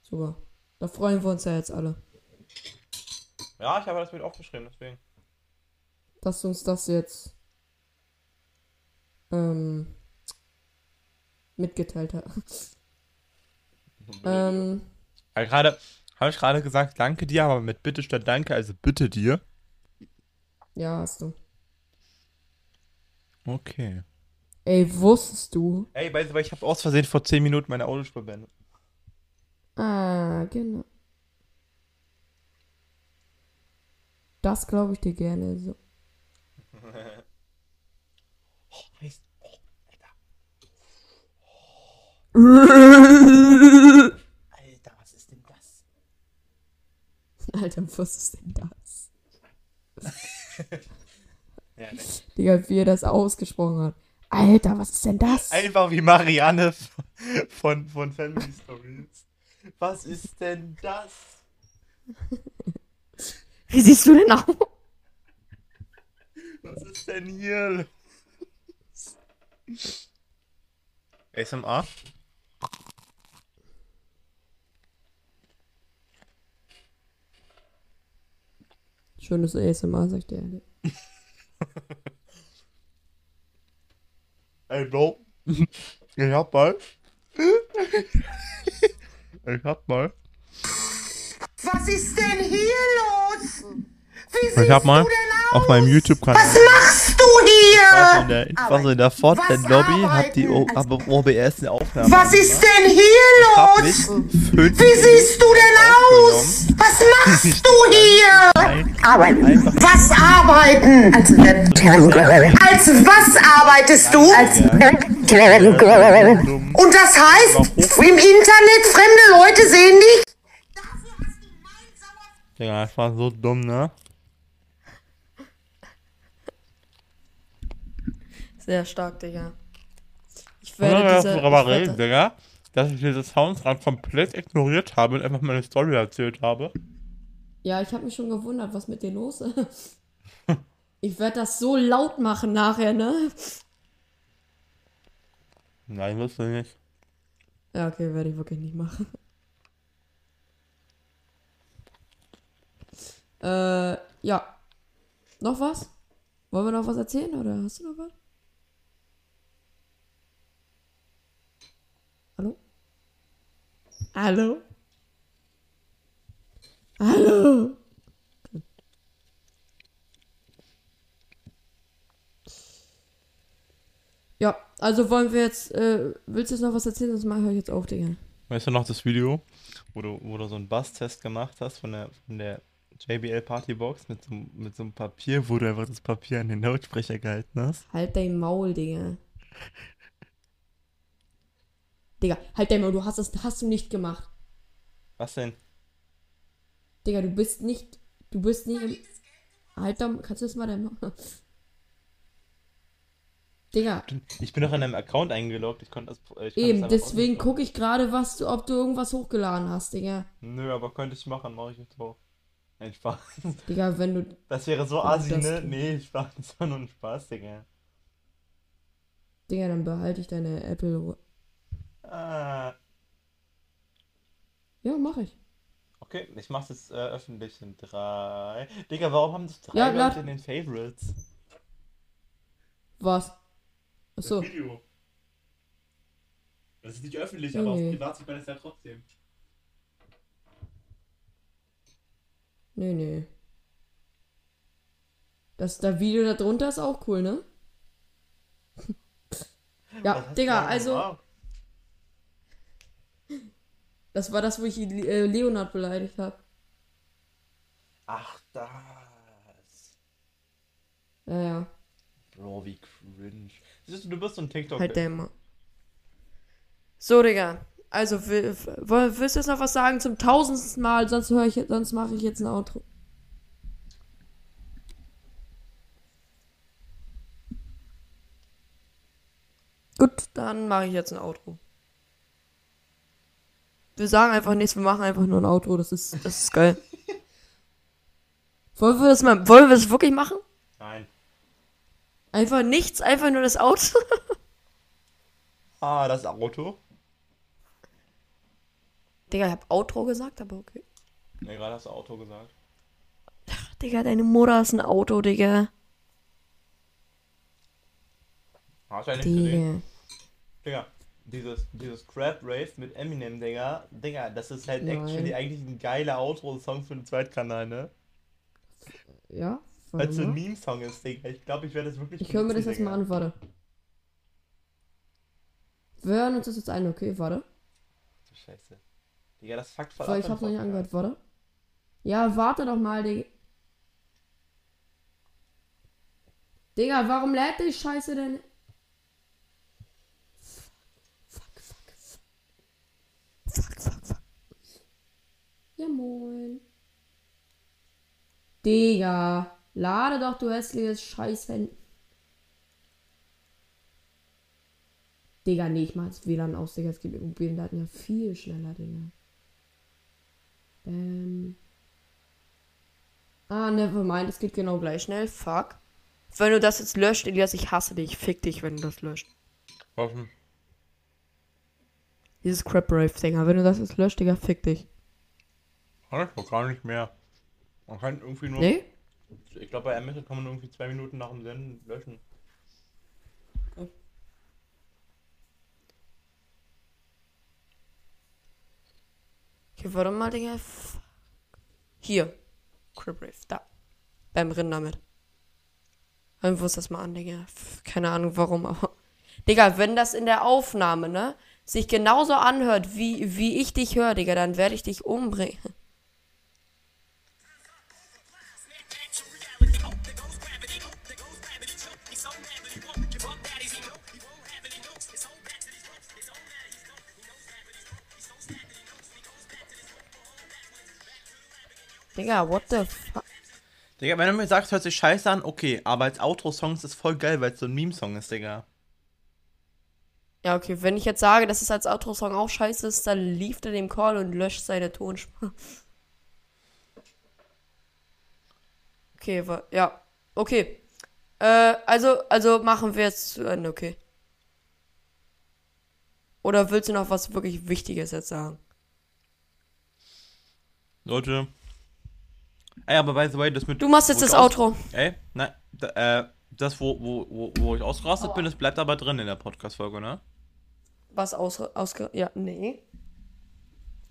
Super. Da freuen wir uns ja jetzt alle, Ja, ich habe das mit aufgeschrieben, deswegen. dass du uns das jetzt ähm, mitgeteilt hast. ähm, Aber gerade, habe ich gerade gesagt, danke dir, aber mit bitte statt danke, also bitte dir. ja, hast du. Okay. Ey, wusstest du? Ey, weißt du, ich habe aus Versehen vor 10 Minuten meine Audiospur beendet. Ah, genau. Das glaube ich dir gerne so. Oh, weißt, oh, Alter. Alter, was ist denn das? Alter, was ist denn das? Ja, ne. Digga, wie er das ausgesprochen hat. Alter, was ist denn das? Einfach wie Marianne von, von Family Stories. Was ist denn das? Wie siehst du denn aus? Was ist denn hier los? ASMR? Schönes ASMR, sagt er. Ey, Bro. Ich hab mal. Ich hab mal. Was ist denn hier los? Wie Ich hab mal auf meinem YouTube-Kanal. machst du Ich war so in der, ich war so in der Fortnite-Lobby, hab die O- hab OBS eine Aufnahme. Was ist denn hier los? Wie siehst du denn aus? Was machst du hier? Arbeiten. Was arbeiten? Als Als was arbeitest du? Als Und das heißt, im Internet fremde Leute sehen dich? Digga, das war so dumm, ne? Sehr stark, Digga. Ich Ich werde werde diese... darüber werde- reden, Digga, dass ich diese Sounds gerade komplett ignoriert habe und einfach meine Story erzählt habe. Ja, ich habe mich schon gewundert, was mit dir los ist. Ich werde das so laut machen nachher, ne? Nein, wirst du nicht. Ja, okay, werde ich wirklich nicht machen. Äh, ja. Noch was? Wollen wir noch was erzählen oder hast du noch was? Hallo? Hallo? Hallo? Ja, also wollen wir jetzt, äh, willst du jetzt noch was erzählen? Sonst mache ich jetzt auch, Digga. Weißt du noch das Video, wo du, wo du so einen Basstest gemacht hast von der, von der JBL Partybox mit so, mit so einem Papier, wo du einfach das Papier an den Lautsprecher gehalten hast? Halt dein Maul, Digga. Digga, halt dein Maul, du hast das hast du nicht gemacht. Was denn? Digga, du bist nicht, du bist nicht im... Halt da, kannst du das mal dein Maul... Digga, Ich bin doch an deinem Account eingeloggt. Ich konnte das. Ich das eben, einfach deswegen gucke ich gerade, was du, ob du irgendwas hochgeladen hast, Digga. Nö, aber könnte ich machen, mache ich jetzt auch. Nein, Spaß. Digga, wenn du, Das wäre so assi, das ne? Nee, Spaß. Das war nur ein Spaß, Digga. Digga, dann behalte ich deine Apple... Ah. Ja, mach ich. Okay, ich mach's jetzt äh, öffentlich in drei. Digga, warum haben das drei Ja, Leute lad- in den Favorites? Was? Achso. Video. Das ist nicht öffentlich, aber auf privat sieht man es ja trotzdem. Nee, nee. Das, das Video da drunter ist auch cool, ne? ja, Digga, da also, gemacht? Das war das, wo ich äh, Leonard beleidigt habe. Ach, das. Ja, ja. Bro, wie cringe. Siehst du, du bist so ein TikTok. Halt der mal. So, Digga. Also, will, will, willst du jetzt noch was sagen zum tausendsten Mal? Sonst höre ich, sonst mache ich jetzt ein Outro. Gut, dann mache ich jetzt ein Outro. Wir sagen einfach nichts, wir machen einfach nur ein Outro. Das ist, das ist geil. Wollen wir das mal, wollen wir das wirklich machen? Nein. Einfach nichts, einfach nur das Outro. Ah, das Auto. Digga, ich hab Outro gesagt, aber okay. Ne, gerade hast du Auto gesagt. Digga, deine Mutter ist ein Auto, Digga. Hast du ja nicht gesehen. Digga. Dieses, dieses Crab Rave mit Eminem, Digga. Digga, das ist halt Nein. actually eigentlich ein geiler Outro-Song für den Zweitkanal, ne? Ja? Weil es so ein mal. Meme-Song ist, Digga. Ich glaube, ich werde es wirklich Ich höre mir das benutzen, erstmal an, warte. Wir hören uns das jetzt ein, okay? Warte. Du Scheiße. Digga, das fuckt voll Weil ab ich hab's noch nicht angehört, warte. Ja, warte doch mal, Digga. Digga, warum lädt die Scheiße denn? Fuck, fuck, fuck. Fuck, fuck, fuck. Ja, moin. Digga, lade doch, du hässliches Scheißhandy. Digga, nee, ich mach jetzt WLAN aus, Digga. Es geht mit mobilen Daten ja viel schneller, Digga. Ähm. Ah, nevermind, es geht genau gleich schnell. Fuck. Wenn du das jetzt löscht, Elias, ich hasse dich. Fick dich, wenn du das löscht. Denn? Dieses Crap Rave, Digga. Wenn du das jetzt löscht, Digga, fick dich. Kann ich doch gar nicht mehr. Man kann irgendwie nur. Nee? Ich glaube, bei Amazon kann man irgendwie zwei Minuten nach dem Senden löschen. Okay, warte mal, Digga. Hier. Crap Rave, da. Beim Rennen damit. Irgendwo ist das mal an, Digga. Keine Ahnung warum, aber. Digga, wenn das in der Aufnahme, ne, sich genauso anhört, wie, wie ich dich höre, Digga, dann werde ich dich umbringen. Digga, what the fuck? Digga, wenn du mir sagst, hört sich scheiße an, okay, aber als Outro-Song ist es voll geil, weil es so ein Meme-Song ist, Digga. Ja, okay, wenn ich jetzt sage, dass es als Outro-Song auch scheiße ist, dann lief er dem Call und löscht seine Tonspur. Okay, wa- ja. Okay. Äh, also, also machen wir jetzt zu Ende, okay. Oder willst du noch was wirklich Wichtiges jetzt sagen? Leute. Ey, aber by the way, das mit. Du machst jetzt das Outro. Ey, nein, da, äh, das, wo, wo, wo, wo ich ausgerastet bin, das bleibt aber drin in der Podcast-Folge, ne? Was aus, ausge... Ja, nee.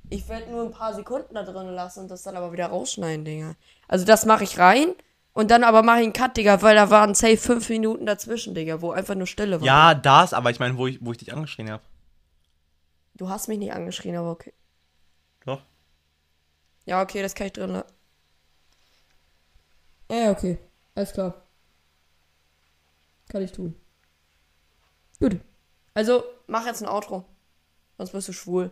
Ich werde nur ein paar Sekunden da drin lassen und das dann aber wieder rausschneiden, Digga. Also das mache ich rein, Und dann aber mach ich einen Cut, Digga, weil da waren safe fünf Minuten dazwischen, Digga, wo einfach nur Stille war. Ja, das, aber ich meine, wo ich, wo ich dich angeschrien habe. Du hast mich nicht angeschrien, aber okay. Doch. Ja, okay, das kann ich drin lassen. Ja, ja, okay. Alles klar. Kann ich tun. Gut. Also, mach jetzt ein Outro. Sonst bist du schwul.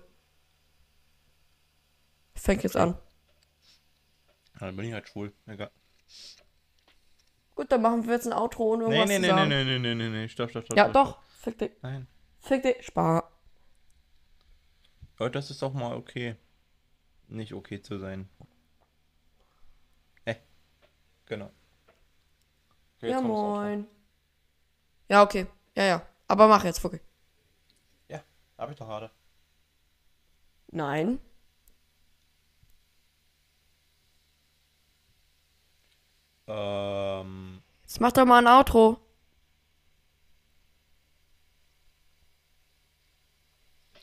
Fängt jetzt an. Ja, dann bin ich halt schwul. Egal. Gut, dann machen wir jetzt ein Outro ohne Nee, irgendwas nee, zu nee, sagen. nee, nee, nee, nee, nee, stopp, stopp, stopp. Ja, stopp, doch. stopp. Fick dich. Nein. Fick dich. Spar. Ja, das ist doch mal okay. Nicht okay zu sein. Genau. Okay, Ja, moin. Ja, okay. Ja, ja. Aber mach jetzt, Fucke. Ja, hab ich doch gerade. Nein. Ähm. Jetzt mach doch mal ein Outro.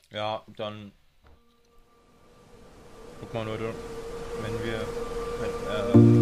Ja, dann. Guck mal, Leute. Wenn wir. Wenn, äh,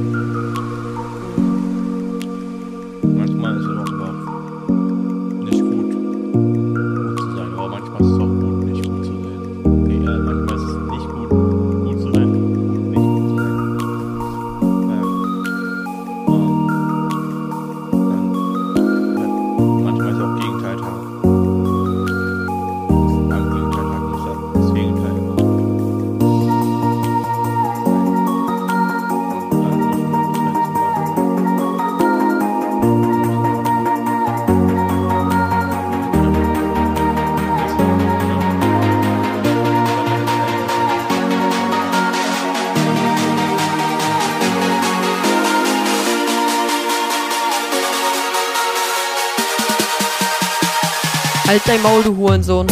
Halt dein Maul, du Hurensohn.